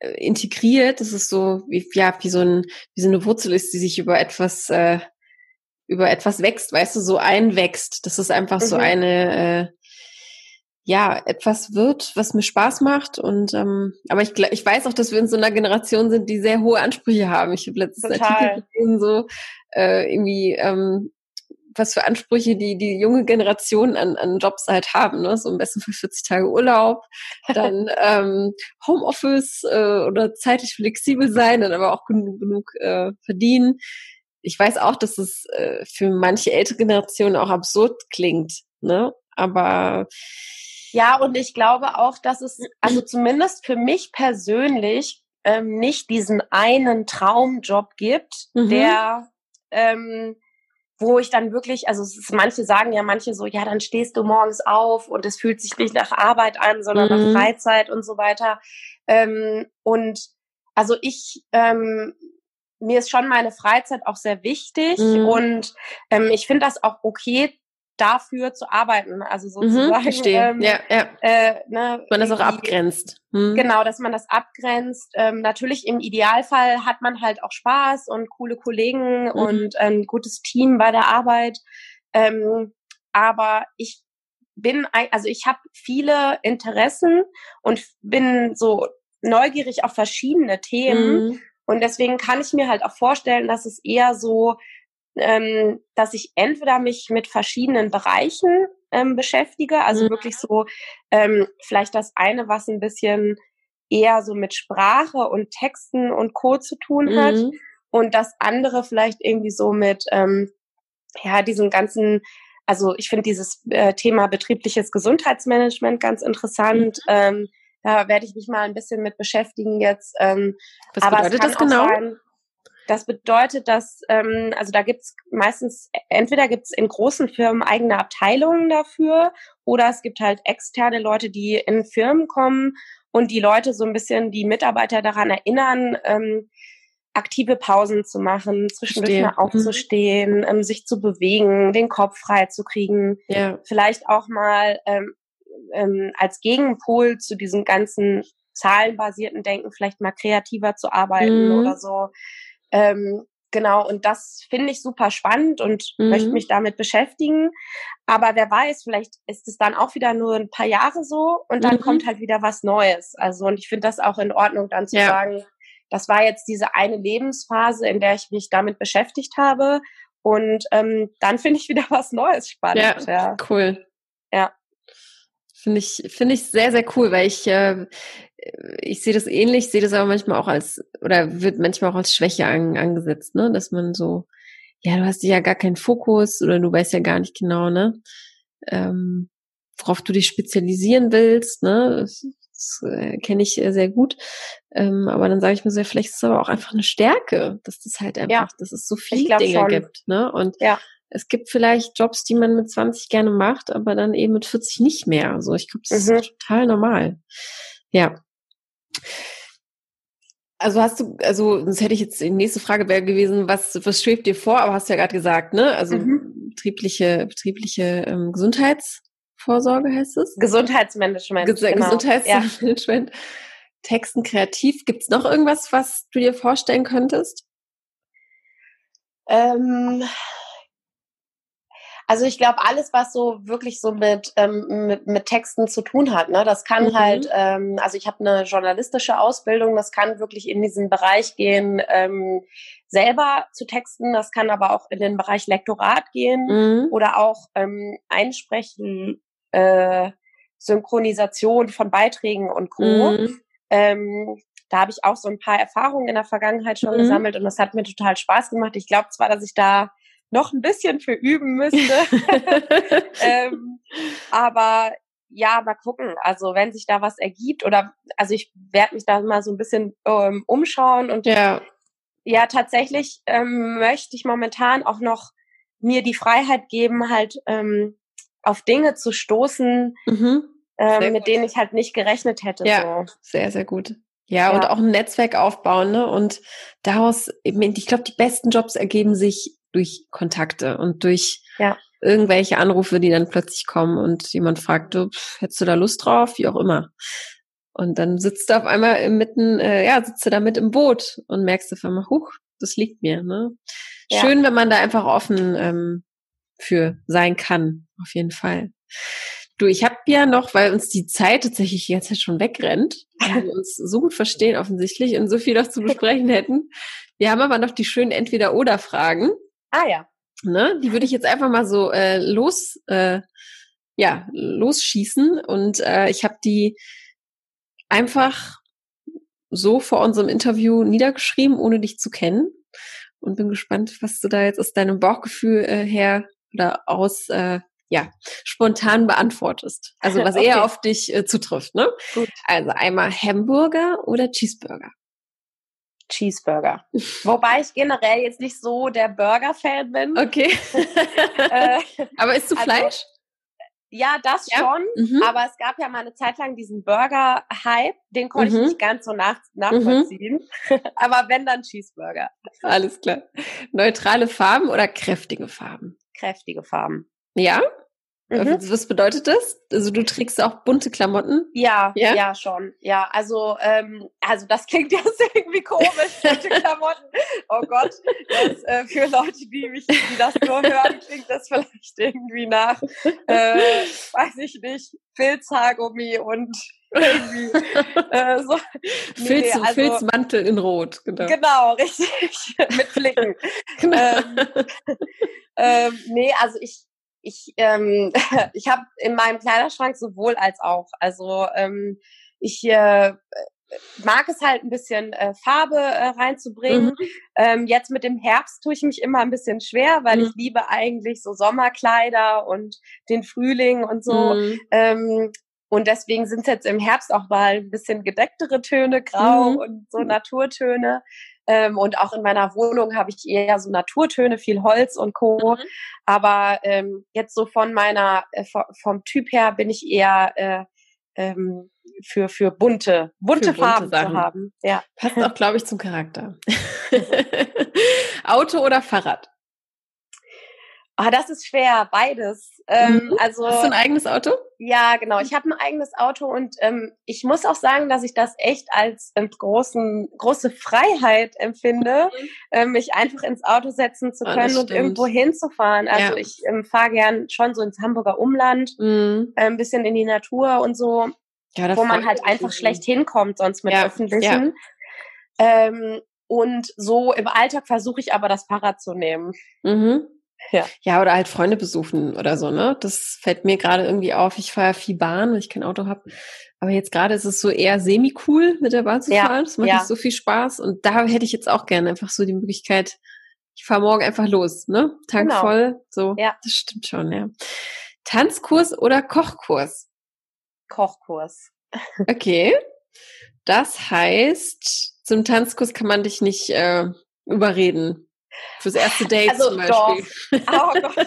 äh, integriert, dass es so wie, ja, wie so ein, wie so eine Wurzel ist, die sich über etwas, äh, über etwas wächst, weißt du, so einwächst. Das ist einfach mhm. so eine, äh, ja, etwas wird, was mir Spaß macht. Und ähm, aber ich, ich weiß auch, dass wir in so einer Generation sind, die sehr hohe Ansprüche haben. Ich habe letztens Total. Artikel gelesen, so äh, irgendwie ähm, was für Ansprüche die die junge Generation an, an Jobs halt haben, ne? So am besten für 40 Tage Urlaub, dann ähm, Homeoffice äh, oder zeitlich flexibel sein, dann aber auch genug, genug äh, verdienen. Ich weiß auch, dass es äh, für manche ältere Generationen auch absurd klingt, ne? Aber ja, und ich glaube auch, dass es, also zumindest für mich persönlich, ähm, nicht diesen einen Traumjob gibt, mhm. der ähm, wo ich dann wirklich, also ist, manche sagen ja manche so, ja, dann stehst du morgens auf und es fühlt sich nicht nach Arbeit an, sondern mhm. nach Freizeit und so weiter. Ähm, und also ich, ähm, mir ist schon meine Freizeit auch sehr wichtig mhm. und ähm, ich finde das auch okay, dafür zu arbeiten. Also mhm, sozusagen. Mhm, verstehe. Ähm, ja, ja. Äh, ne, man das auch abgrenzt. Hm. Genau, dass man das abgrenzt. Ähm, natürlich im Idealfall hat man halt auch Spaß und coole Kollegen mhm. und ein gutes Team bei der Arbeit. Ähm, aber ich bin, also ich habe viele Interessen und bin so neugierig auf verschiedene Themen. Mhm. Und deswegen kann ich mir halt auch vorstellen, dass es eher so ähm, dass ich entweder mich mit verschiedenen Bereichen ähm, beschäftige, also mhm. wirklich so ähm, vielleicht das eine, was ein bisschen eher so mit Sprache und Texten und Co zu tun hat mhm. und das andere vielleicht irgendwie so mit ähm, ja diesen ganzen also ich finde dieses äh, Thema betriebliches Gesundheitsmanagement ganz interessant. Mhm. Ähm, da werde ich mich mal ein bisschen mit beschäftigen jetzt. Ähm, Was bedeutet das genau? Sein, Das bedeutet, dass, ähm, also da gibt's meistens, entweder gibt's in großen Firmen eigene Abteilungen dafür oder es gibt halt externe Leute, die in Firmen kommen und die Leute so ein bisschen die Mitarbeiter daran erinnern, ähm, aktive Pausen zu machen, zwischendurch mal mhm. aufzustehen, ähm, sich zu bewegen, den Kopf frei zu kriegen, ja. vielleicht auch mal ähm, ähm, als Gegenpol zu diesem ganzen zahlenbasierten Denken vielleicht mal kreativer zu arbeiten mhm. oder so. Ähm, genau, und das finde ich super spannend und mhm. möchte mich damit beschäftigen. Aber wer weiß, vielleicht ist es dann auch wieder nur ein paar Jahre so und dann mhm. kommt halt wieder was Neues. Also, und ich finde das auch in Ordnung, dann zu ja. sagen, das war jetzt diese eine Lebensphase, in der ich mich damit beschäftigt habe. Und ähm, dann finde ich wieder was Neues spannend. Ja, ja. cool. Ja. Finde ich, finde ich sehr, sehr cool, weil ich, äh, ich sehe das ähnlich, sehe das aber manchmal auch als, oder wird manchmal auch als Schwäche an, angesetzt, ne? Dass man so, ja, du hast ja gar keinen Fokus oder du weißt ja gar nicht genau, ne? Ähm, worauf du dich spezialisieren willst, ne? Das, das äh, kenne ich äh, sehr gut. Ähm, aber dann sage ich mir so, vielleicht ist es aber auch einfach eine Stärke, dass das halt einfach, ja, dass es so viele Dinge schon. gibt, ne? Und ja es gibt vielleicht Jobs, die man mit 20 gerne macht, aber dann eben mit 40 nicht mehr. Also ich glaube, das mhm. ist total normal. Ja. Also hast du, also das hätte ich jetzt, die nächste Frage wäre gewesen, was, was schwebt dir vor? Aber hast du ja gerade gesagt, ne? Also mhm. betriebliche, betriebliche ähm, Gesundheitsvorsorge heißt es? Gesundheitsmanagement. Ges genau. Gesundheitsmanagement. Ja. Texten kreativ. Gibt es noch irgendwas, was du dir vorstellen könntest? Ähm, also ich glaube, alles, was so wirklich so mit, ähm, mit, mit Texten zu tun hat, ne, das kann mhm. halt, ähm, also ich habe eine journalistische Ausbildung, das kann wirklich in diesen Bereich gehen, ähm, selber zu texten, das kann aber auch in den Bereich Lektorat gehen mhm. oder auch ähm, Einsprechen, äh, Synchronisation von Beiträgen und Co. Mhm. Ähm, da habe ich auch so ein paar Erfahrungen in der Vergangenheit schon mhm. gesammelt und das hat mir total Spaß gemacht. Ich glaube zwar, dass ich da noch ein bisschen für üben müsste. ähm, aber ja, mal gucken. Also wenn sich da was ergibt oder also ich werde mich da mal so ein bisschen ähm, umschauen und ja, ja tatsächlich ähm, möchte ich momentan auch noch mir die Freiheit geben, halt ähm, auf Dinge zu stoßen, mhm. ähm, mit denen ich halt nicht gerechnet hätte. Ja, so. sehr, sehr gut. Ja, ja, und auch ein Netzwerk aufbauen, ne? Und daraus, ich glaube, die besten Jobs ergeben sich durch Kontakte und durch ja. irgendwelche Anrufe, die dann plötzlich kommen und jemand fragt, du, pff, hättest du da Lust drauf, wie auch immer. Und dann sitzt du auf einmal mitten, äh, ja, sitzt du da mit im Boot und merkst auf einmal, huch, das liegt mir. Ne? Ja. Schön, wenn man da einfach offen ähm, für sein kann, auf jeden Fall. Du, ich habe ja noch, weil uns die Zeit tatsächlich jetzt schon wegrennt, weil wir uns so gut verstehen offensichtlich und so viel noch zu besprechen hätten. Wir haben aber noch die schönen Entweder-Oder-Fragen. Ah ja. Ne? Die würde ich jetzt einfach mal so äh, los, äh, ja, losschießen. Und äh, ich habe die einfach so vor unserem Interview niedergeschrieben, ohne dich zu kennen. Und bin gespannt, was du da jetzt aus deinem Bauchgefühl äh, her oder aus äh, ja, spontan beantwortest. Also was okay. eher auf dich äh, zutrifft, ne? Gut. Also einmal Hamburger oder Cheeseburger? Cheeseburger. Wobei ich generell jetzt nicht so der Burger-Fan bin. Okay. äh, aber isst du also, Fleisch? Ja, das ja? schon. Mhm. Aber es gab ja mal eine Zeit lang diesen Burger-Hype. Den konnte mhm. ich nicht ganz so nach, nachvollziehen. Mhm. aber wenn, dann Cheeseburger. Alles klar. Neutrale Farben oder kräftige Farben? Kräftige Farben. Ja? Mhm. Was bedeutet das? Also du trägst auch bunte Klamotten? Ja, ja, ja schon. Ja, also ähm, also das klingt jetzt irgendwie komisch, bunte Klamotten. Oh Gott, das, äh, für Leute, die mich, die das nur hören, klingt das vielleicht irgendwie nach, äh, weiß ich nicht, Filzhaargummi und irgendwie äh, so. Nee, Filz, also, Filzmantel in Rot, genau. Genau, richtig. Mit Flicken. Genau. Ähm, ähm, nee, also ich ich, ähm, ich habe in meinem Kleiderschrank sowohl als auch. Also ähm, ich äh, mag es halt ein bisschen äh, Farbe äh, reinzubringen. Mhm. Ähm, jetzt mit dem Herbst tue ich mich immer ein bisschen schwer, weil mhm. ich liebe eigentlich so Sommerkleider und den Frühling und so. Mhm. Ähm, und deswegen sind es jetzt im Herbst auch mal ein bisschen gedecktere Töne, grau mhm. und so Naturtöne. Ähm, und auch in meiner Wohnung habe ich eher so Naturtöne, viel Holz und Co. Mhm. Aber ähm, jetzt so von meiner, äh, vom Typ her bin ich eher äh, ähm, für, für bunte, bunte, für bunte Farben Sachen. zu haben. Ja. Passt auch, glaube ich, zum Charakter. Auto oder Fahrrad? Ah, das ist schwer, beides. Ähm, mhm. also, Hast du ein eigenes Auto? Ja, genau. Ich habe ein eigenes Auto und ähm, ich muss auch sagen, dass ich das echt als ähm, großen, große Freiheit empfinde, mhm. ähm, mich einfach ins Auto setzen zu können und irgendwo hinzufahren. Also ja. ich ähm, fahre gern schon so ins Hamburger Umland, mhm. äh, ein bisschen in die Natur und so, ja, wo man halt einfach schlecht hinkommt sonst mit öffentlichen. Ähm, und so im Alltag versuche ich aber das Fahrrad zu nehmen. Mhm. Ja. ja, oder halt Freunde besuchen oder so, ne? Das fällt mir gerade irgendwie auf. Ich fahre ja viel Bahn, weil ich kein Auto habe. Aber jetzt gerade ist es so eher semi-cool, mit der Bahn zu ja. fahren. Das macht ja. nicht so viel Spaß. Und da hätte ich jetzt auch gerne einfach so die Möglichkeit, ich fahre morgen einfach los, ne? Tank genau. voll. So, ja. das stimmt schon, ja. Tanzkurs oder Kochkurs? Kochkurs. Okay. Das heißt, zum Tanzkurs kann man dich nicht äh, überreden. Fürs erste Date also, zum Beispiel. Doch. Oh Gott,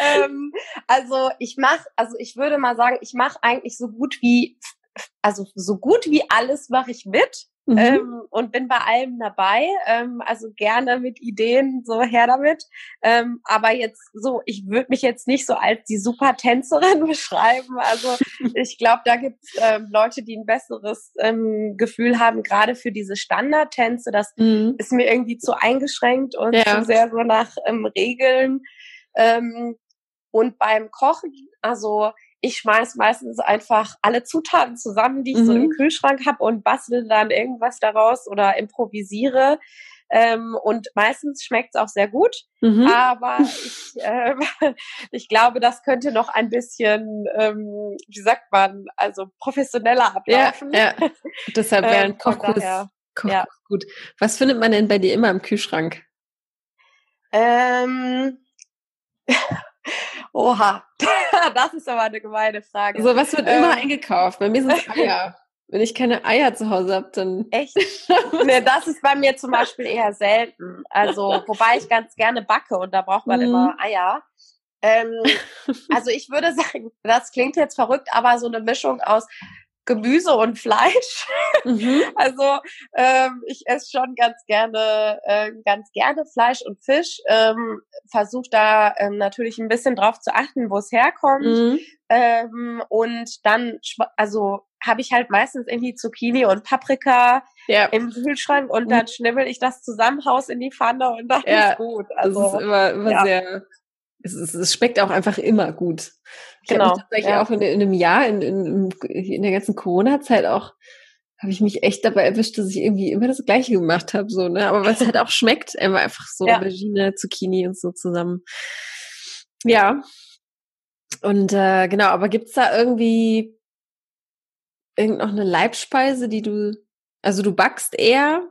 ähm, also ich mache, also ich würde mal sagen, ich mache eigentlich so gut wie, also so gut wie alles mache ich mit. Mhm. Ähm, und bin bei allem dabei. Ähm, also gerne mit Ideen, so her damit. Ähm, aber jetzt so, ich würde mich jetzt nicht so als die Supertänzerin beschreiben. Also ich glaube, da gibt es ähm, Leute, die ein besseres ähm, Gefühl haben, gerade für diese Standardtänze. Das mhm. ist mir irgendwie zu eingeschränkt und ja. zu sehr so nach ähm, Regeln. Und beim Kochen, also ich schmeiß meistens einfach alle Zutaten zusammen, die ich mhm. so im mhm. Kühlschrank habe und bastel dann irgendwas daraus oder improvisiere. Ähm, und meistens schmeckt es auch sehr gut, mhm. aber ich, äh, ich glaube, das könnte noch ein bisschen, ähm, wie sagt man, also professioneller ablaufen. Ja, ja. deshalb wäre ein ähm, Kochkurs, Kochkurs ja. gut. Was findet man denn bei dir immer im Kühlschrank? Ähm, Oha, das ist aber eine gemeine Frage. So, was wird ähm, immer eingekauft? Bei mir sind es Eier. Wenn ich keine Eier zu Hause habe, dann. Echt? nee, das ist bei mir zum Beispiel eher selten. Also, wobei ich ganz gerne backe und da braucht man mhm. immer Eier. Ähm, also ich würde sagen, das klingt jetzt verrückt, aber so eine Mischung aus Gemüse und Fleisch. Mhm. Also ähm, ich esse schon ganz gerne, äh, ganz gerne Fleisch und Fisch. Ähm, Versuche da ähm, natürlich ein bisschen drauf zu achten, wo es herkommt. Mhm. Ähm, und dann, also habe ich halt meistens irgendwie Zucchini und Paprika ja. im Kühlschrank und dann mhm. schnibbel ich das zusammen, haus in die Pfanne und dann ja. ist gut. Also das ist immer, immer ja. sehr es, es, es schmeckt auch einfach immer gut. Ich genau. habe tatsächlich ja. auch in, in, einem Jahr, in, in, in der ganzen Corona-Zeit auch, habe ich mich echt dabei erwischt, dass ich irgendwie immer das Gleiche gemacht habe, so, ne? Aber was halt auch schmeckt, einfach so ja. Aubergine, Zucchini und so zusammen. Ja. Und äh, genau, aber gibt's da irgendwie irgend noch eine Leibspeise, die du, also du backst eher,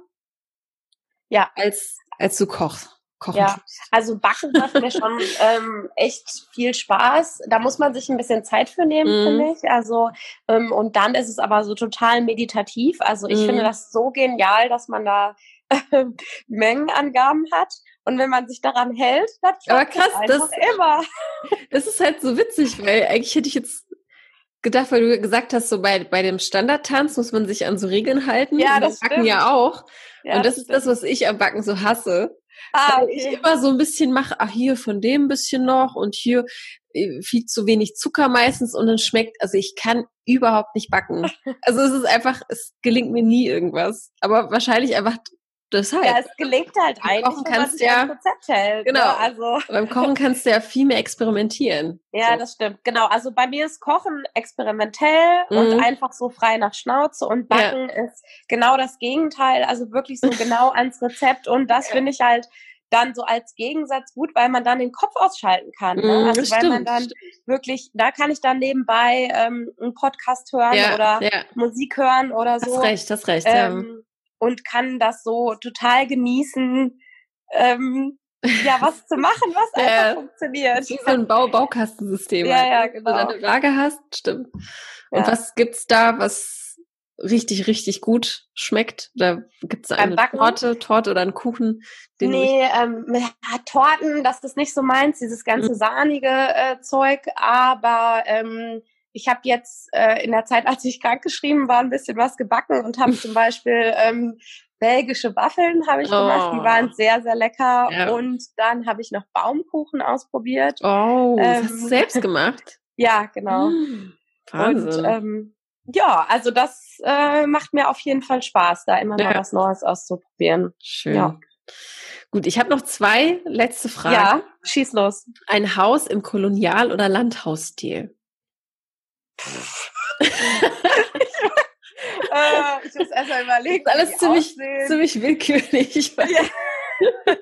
ja, als als du kochst? Kochen. Ja, also Backen macht mir schon ähm, echt viel Spaß. Da muss man sich ein bisschen Zeit für nehmen, mm. finde ich. Also ähm, und dann ist es aber so total meditativ. Also ich mm. finde das so genial, dass man da äh, Mengenangaben hat. Und wenn man sich daran hält, dann aber krass, das immer. Das ist halt so witzig, weil eigentlich hätte ich jetzt gedacht, weil du gesagt hast, so bei, bei dem Standardtanz muss man sich an so Regeln halten. Ja, das, Backen ja auch. Ja, und das, das ist das, was ich am Backen so hasse. Ah, okay. ich immer so ein bisschen mache, ach hier von dem ein bisschen noch und hier äh, viel zu wenig Zucker meistens und dann schmeckt, also ich kann überhaupt nicht backen. Also es ist einfach, es gelingt mir nie irgendwas. Aber wahrscheinlich einfach deshalb. Ja, es gelingt halt beim eigentlich, Kochen kannst wenn man ja, Rezept hält. Ne? Genau. Ne? Also. Beim Kochen kannst du ja viel mehr experimentieren. Ja, so. das stimmt. Genau. Also bei mir ist Kochen experimentell mhm. und einfach so frei nach Schnauze und Backen ja. ist genau das Gegenteil. Also wirklich so genau ans Rezept und das ja. finde ich halt dann so als Gegensatz gut, weil man dann den Kopf ausschalten kann. Ne? Mhm, also weil stimmt, man dann stimmt. wirklich, da kann ich dann nebenbei ähm, einen Podcast hören ja, oder ja. Musik hören oder so. Hast recht, hast recht. Ähm, und kann das so total genießen, ähm, ja, was zu machen, was ja, einfach funktioniert. Wie so ein Bau Baukastensystem. Ja, halt, ja, ne? genau. Wenn du eine Waage hast, stimmt. Und ja. was gibt's da, was richtig, richtig gut schmeckt? Oder gibt es eine Torte, Torte oder einen Kuchen? Den nee, ähm, ja, Torten, das ist nicht so meins, dieses ganze mhm. sahnige äh, Zeug, aber ähm, ich habe jetzt äh, in der Zeit, als ich krankgeschrieben war, ein bisschen was gebacken und habe zum Beispiel ähm, belgische Waffeln habe ich oh. gemacht, die waren oh. sehr, sehr lecker. Ja. Und dann habe ich noch Baumkuchen ausprobiert. Oh, ähm, hast du selbst gemacht? ja, genau. Hm, Wahnsinn. Und ähm, ja, also das äh, macht mir auf jeden Fall Spaß, da immer ja. mal was Neues auszuprobieren. Schön. Ja. Gut, ich habe noch zwei letzte Fragen. Ja, schieß los. Ein Haus im Kolonial- oder Landhausstil? Äh, ich muss erst mal überlegen. Das ist alles ziemlich, ziemlich willkürlich. Ja.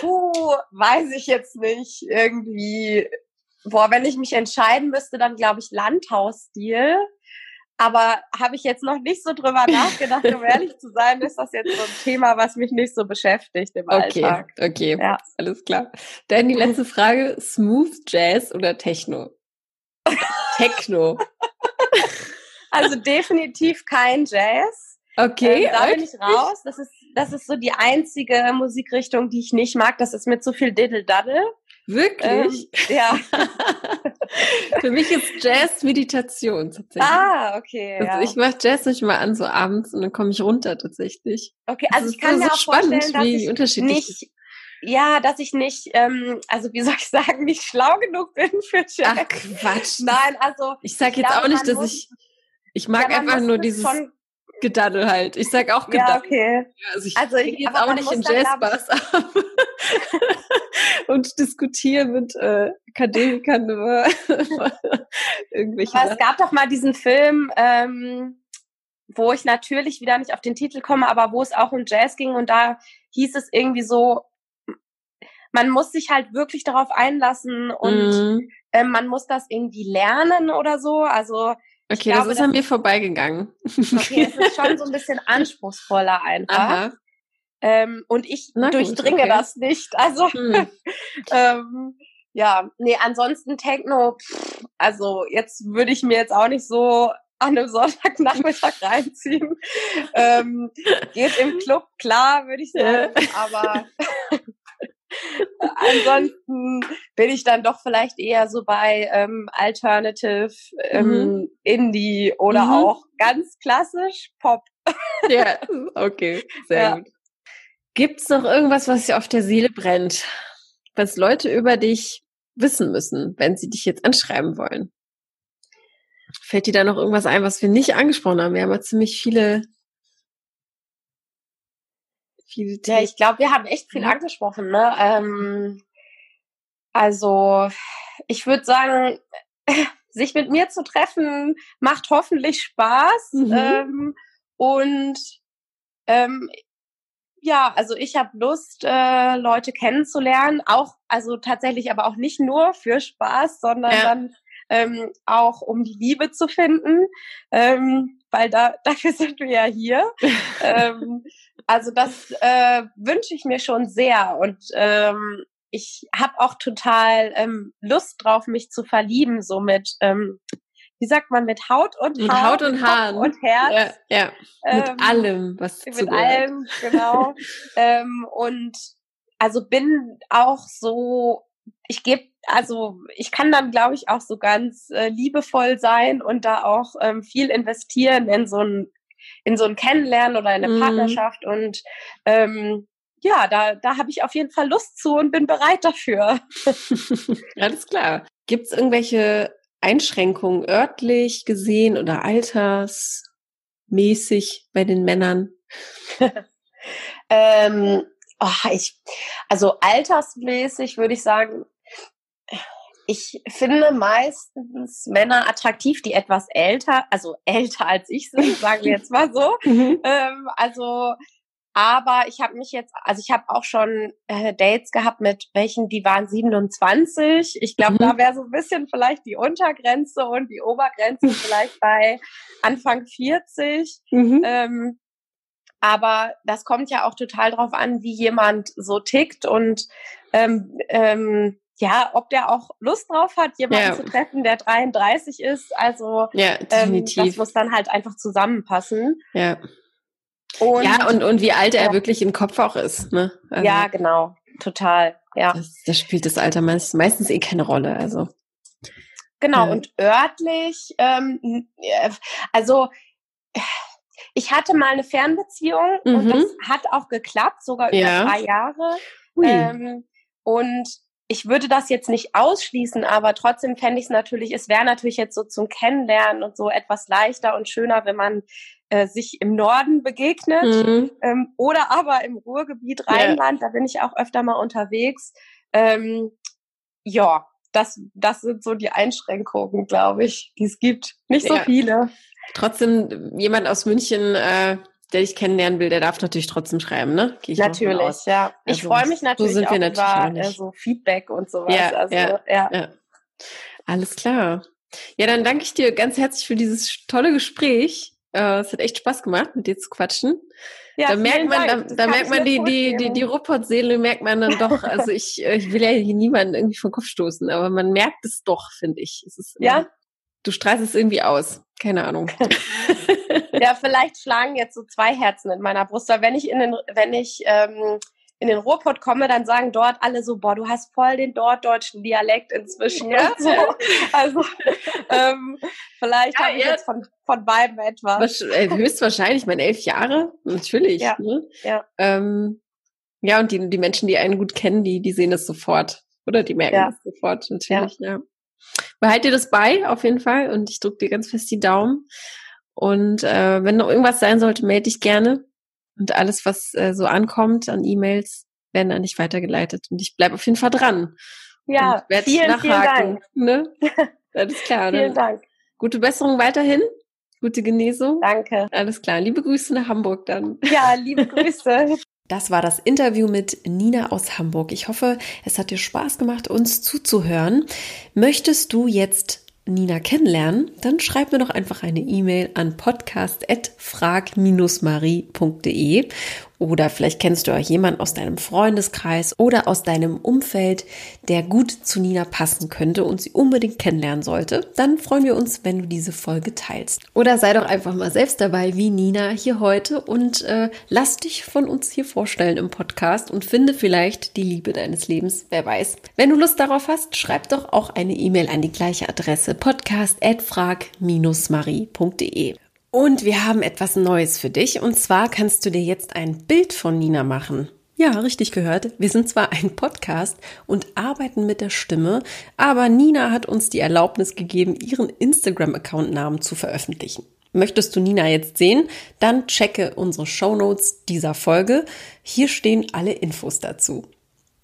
Puh, weiß ich jetzt nicht. Irgendwie, boah, wenn ich mich entscheiden müsste, dann glaube ich Landhausstil. Aber habe ich jetzt noch nicht so drüber nachgedacht, um ehrlich zu sein, ist das jetzt so ein Thema, was mich nicht so beschäftigt im okay, Alltag. Okay, ja. alles klar. Dann die letzte Frage, Smooth Jazz oder Techno? Techno. Also definitiv kein Jazz. Okay. Ähm, da bin ich raus. Das ist, das ist so die einzige Musikrichtung, die ich nicht mag. Das ist mit so viel Diddle-Daddle. Wirklich? Ähm, ja. Für mich ist Jazz Meditation tatsächlich. Ah, okay. Also ja. ich mache Jazz nicht mal an so abends und dann komme ich runter tatsächlich. Okay, also ich kann mir so auch spannend, vorstellen, dass wie ich unterschiedlich nicht ja, dass ich nicht, ähm, also wie soll ich sagen, nicht schlau genug bin für Jazz. Ach Quatsch. Nein, also. Ich sag jetzt glaube, auch nicht, dass ich, ich mag ja, einfach nur dieses Gedaddel halt. Ich sag auch Gedaddel. Ja, okay. Also ich, also ich jetzt auch nicht in Jazzbars ab und diskutiere mit äh, Akademikern über irgendwelche. Aber es gab doch mal diesen Film, ähm, wo ich natürlich wieder nicht auf den Titel komme, aber wo es auch um Jazz ging und da hieß es irgendwie so, man muss sich halt wirklich darauf einlassen und mm. äh, man muss das irgendwie lernen oder so. Also Okay, glaube, das ist an mir vorbeigegangen. Okay, es ist schon so ein bisschen anspruchsvoller einfach. Ähm, und ich Na durchdringe okay. das nicht. Also hm. ähm, ja, nee, ansonsten Techno, pff, also jetzt würde ich mir jetzt auch nicht so an einem Sonntagnachmittag reinziehen. ähm, geht im Club, klar, würde ich sagen, aber Ansonsten bin ich dann doch vielleicht eher so bei ähm, Alternative, ähm, mhm. Indie oder mhm. auch ganz klassisch Pop. ja, okay, sehr ja. gut. Gibt's noch irgendwas, was dir auf der Seele brennt, was Leute über dich wissen müssen, wenn sie dich jetzt anschreiben wollen? Fällt dir da noch irgendwas ein, was wir nicht angesprochen haben? Wir haben ja ziemlich viele viele Themen. Ja, ich glaube, wir haben echt viel mhm. angesprochen. Ne? Ähm, also ich würde sagen, sich mit mir zu treffen macht hoffentlich Spaß. Mhm. Ähm, und ähm, ja, also ich habe Lust, äh, Leute kennenzulernen, auch also tatsächlich, aber auch nicht nur für Spaß, sondern ja. dann ähm, auch um die Liebe zu finden, ähm, weil da dafür sind wir ja hier. ähm, also das äh, wünsche ich mir schon sehr und ähm, ich habe auch total ähm, Lust drauf, mich zu verlieben, so mit ähm, wie sagt man, mit Haut und mit Haar. Haut und Haaren. Und Herz. Ja, ja. mit ähm, allem, was Mit zugehört. allem, genau. ähm, und also bin auch so, ich gebe, also ich kann dann, glaube ich, auch so ganz äh, liebevoll sein und da auch ähm, viel investieren in so ein in so ein Kennenlernen oder in eine mhm. Partnerschaft und ähm, ja, da, da habe ich auf jeden Fall Lust zu und bin bereit dafür. Alles klar. Gibt es irgendwelche Einschränkungen örtlich gesehen oder altersmäßig bei den Männern? ähm, oh, ich, also altersmäßig würde ich sagen, ich finde meistens Männer attraktiv, die etwas älter, also älter als ich sind, sagen wir jetzt mal so. Mhm. ähm, also, aber ich habe mich jetzt, also ich habe auch schon äh, Dates gehabt mit welchen, die waren 27. Ich glaube, mhm. da wäre so ein bisschen vielleicht die Untergrenze und die Obergrenze vielleicht bei Anfang 40. Mhm. Ähm, aber das kommt ja auch total drauf an, wie jemand so tickt und ähm, ähm, ja, ob der auch Lust drauf hat, jemanden ja. zu treffen, der 33 ist. Also ja, definitiv. Ähm, das muss dann halt einfach zusammenpassen. Ja. Und, ja, und, und wie alt er wirklich im Kopf auch ist. Ne? Also, ja, genau. Total. Ja. Das, das spielt das Alter meist, meistens eh keine Rolle. Also. Genau, ja. und örtlich, ähm, also ich hatte mal eine Fernbeziehung mhm. und das hat auch geklappt, sogar über drei Jahre. Ähm, und ich würde das jetzt nicht ausschließen, aber trotzdem fände ich es natürlich, es wäre natürlich jetzt so zum Kennenlernen und so etwas leichter und schöner, wenn man äh, sich im Norden begegnet mhm. ähm, oder aber im Ruhrgebiet Rheinland, ja. da bin ich auch öfter mal unterwegs. Ähm, ja, das, das sind so die Einschränkungen, glaube ich, die es gibt. Nicht so ja. viele. Trotzdem, jemand aus München, äh, der dich kennenlernen will, der darf natürlich trotzdem schreiben, ne? natürlich, ja. Ich also, freue mich natürlich so auch natürlich über äh, so Feedback und sowas. Ja, also, ja, ja. ja. Alles klar. Ja, dann danke ich dir ganz herzlich für dieses tolle Gespräch. Äh, es hat echt Spaß gemacht, mit dir zu quatschen. Ja, da merkt man, da, da merkt man die, die, die, die Ruhrpott-Seele merkt man dann doch. Also ich, äh, ich will ja hier niemanden irgendwie vom Kopf stoßen, aber man merkt es doch, finde ich. Es ist, ja. Du strahlst es irgendwie aus. Keine Ahnung. ja, vielleicht schlagen jetzt so zwei Herzen in meiner Brust. Weil wenn ich in den, wenn ich ähm, in den Ruhrpott komme, dann sagen dort alle so, boah, du hast voll den dort deutschen Dialekt inzwischen. Ja. So. Also ähm, vielleicht ja, habe ich jetzt von, von beiden etwas. Höchstwahrscheinlich, meine elf Jahre, natürlich. Ja. Ne? Ja. Ähm, ja, und die, die Menschen, die einen gut kennen, die, die sehen es sofort. Oder die merken es ja. sofort, natürlich, ja. Ja. Behalt dir das bei, auf jeden Fall. Und ich drücke dir ganz fest die Daumen. Und äh, wenn noch irgendwas sein sollte, melde dich gerne. Und alles, was äh, so ankommt an E-Mails, werden an dich weitergeleitet. Und ich bleibe auf jeden Fall dran. Ja, vielen, nachhaken, vielen Dank. Ne? Alles klar. vielen Dank. Gute Besserung weiterhin. Gute Genesung. Danke. Alles klar. Liebe Grüße nach Hamburg dann. Ja, liebe Grüße. Das war das Interview mit Nina aus Hamburg. Ich hoffe, es hat dir Spaß gemacht, uns zuzuhören. Möchtest du jetzt Nina kennenlernen, dann schreib mir doch einfach eine E-Mail an podcast.frag-marie.de oder vielleicht kennst du auch jemanden aus deinem Freundeskreis oder aus deinem Umfeld, der gut zu Nina passen könnte und sie unbedingt kennenlernen sollte. Dann freuen wir uns, wenn du diese Folge teilst. Oder sei doch einfach mal selbst dabei, wie Nina hier heute und äh, lass dich von uns hier vorstellen im Podcast und finde vielleicht die Liebe deines Lebens. Wer weiß. Wenn du Lust darauf hast, schreib doch auch eine E-Mail an die gleiche Adresse podcast@frag-marie.de. Und wir haben etwas Neues für dich. Und zwar kannst du dir jetzt ein Bild von Nina machen. Ja, richtig gehört. Wir sind zwar ein Podcast und arbeiten mit der Stimme, aber Nina hat uns die Erlaubnis gegeben, ihren Instagram-Account-Namen zu veröffentlichen. Möchtest du Nina jetzt sehen? Dann checke unsere Show Notes dieser Folge. Hier stehen alle Infos dazu.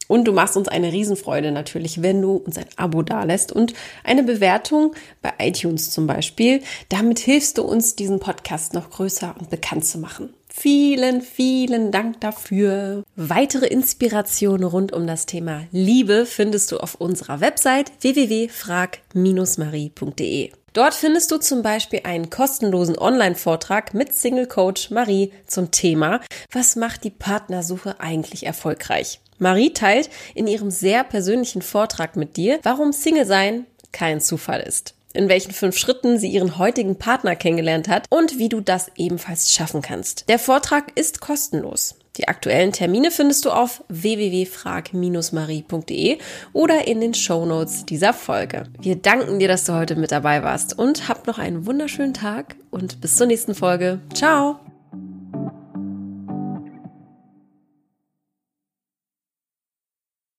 Und du machst uns eine Riesenfreude natürlich, wenn du uns ein Abo dalässt und eine Bewertung bei iTunes zum Beispiel. Damit hilfst du uns, diesen Podcast noch größer und bekannt zu machen. Vielen, vielen Dank dafür. Weitere Inspirationen rund um das Thema Liebe findest du auf unserer Website www.frag-marie.de. Dort findest du zum Beispiel einen kostenlosen Online-Vortrag mit Single Coach Marie zum Thema Was macht die Partnersuche eigentlich erfolgreich? Marie teilt in ihrem sehr persönlichen Vortrag mit dir, warum Single sein kein Zufall ist in welchen fünf Schritten sie ihren heutigen Partner kennengelernt hat und wie du das ebenfalls schaffen kannst. Der Vortrag ist kostenlos. Die aktuellen Termine findest du auf www.frag-marie.de oder in den Show Notes dieser Folge. Wir danken dir, dass du heute mit dabei warst und hab noch einen wunderschönen Tag und bis zur nächsten Folge. Ciao!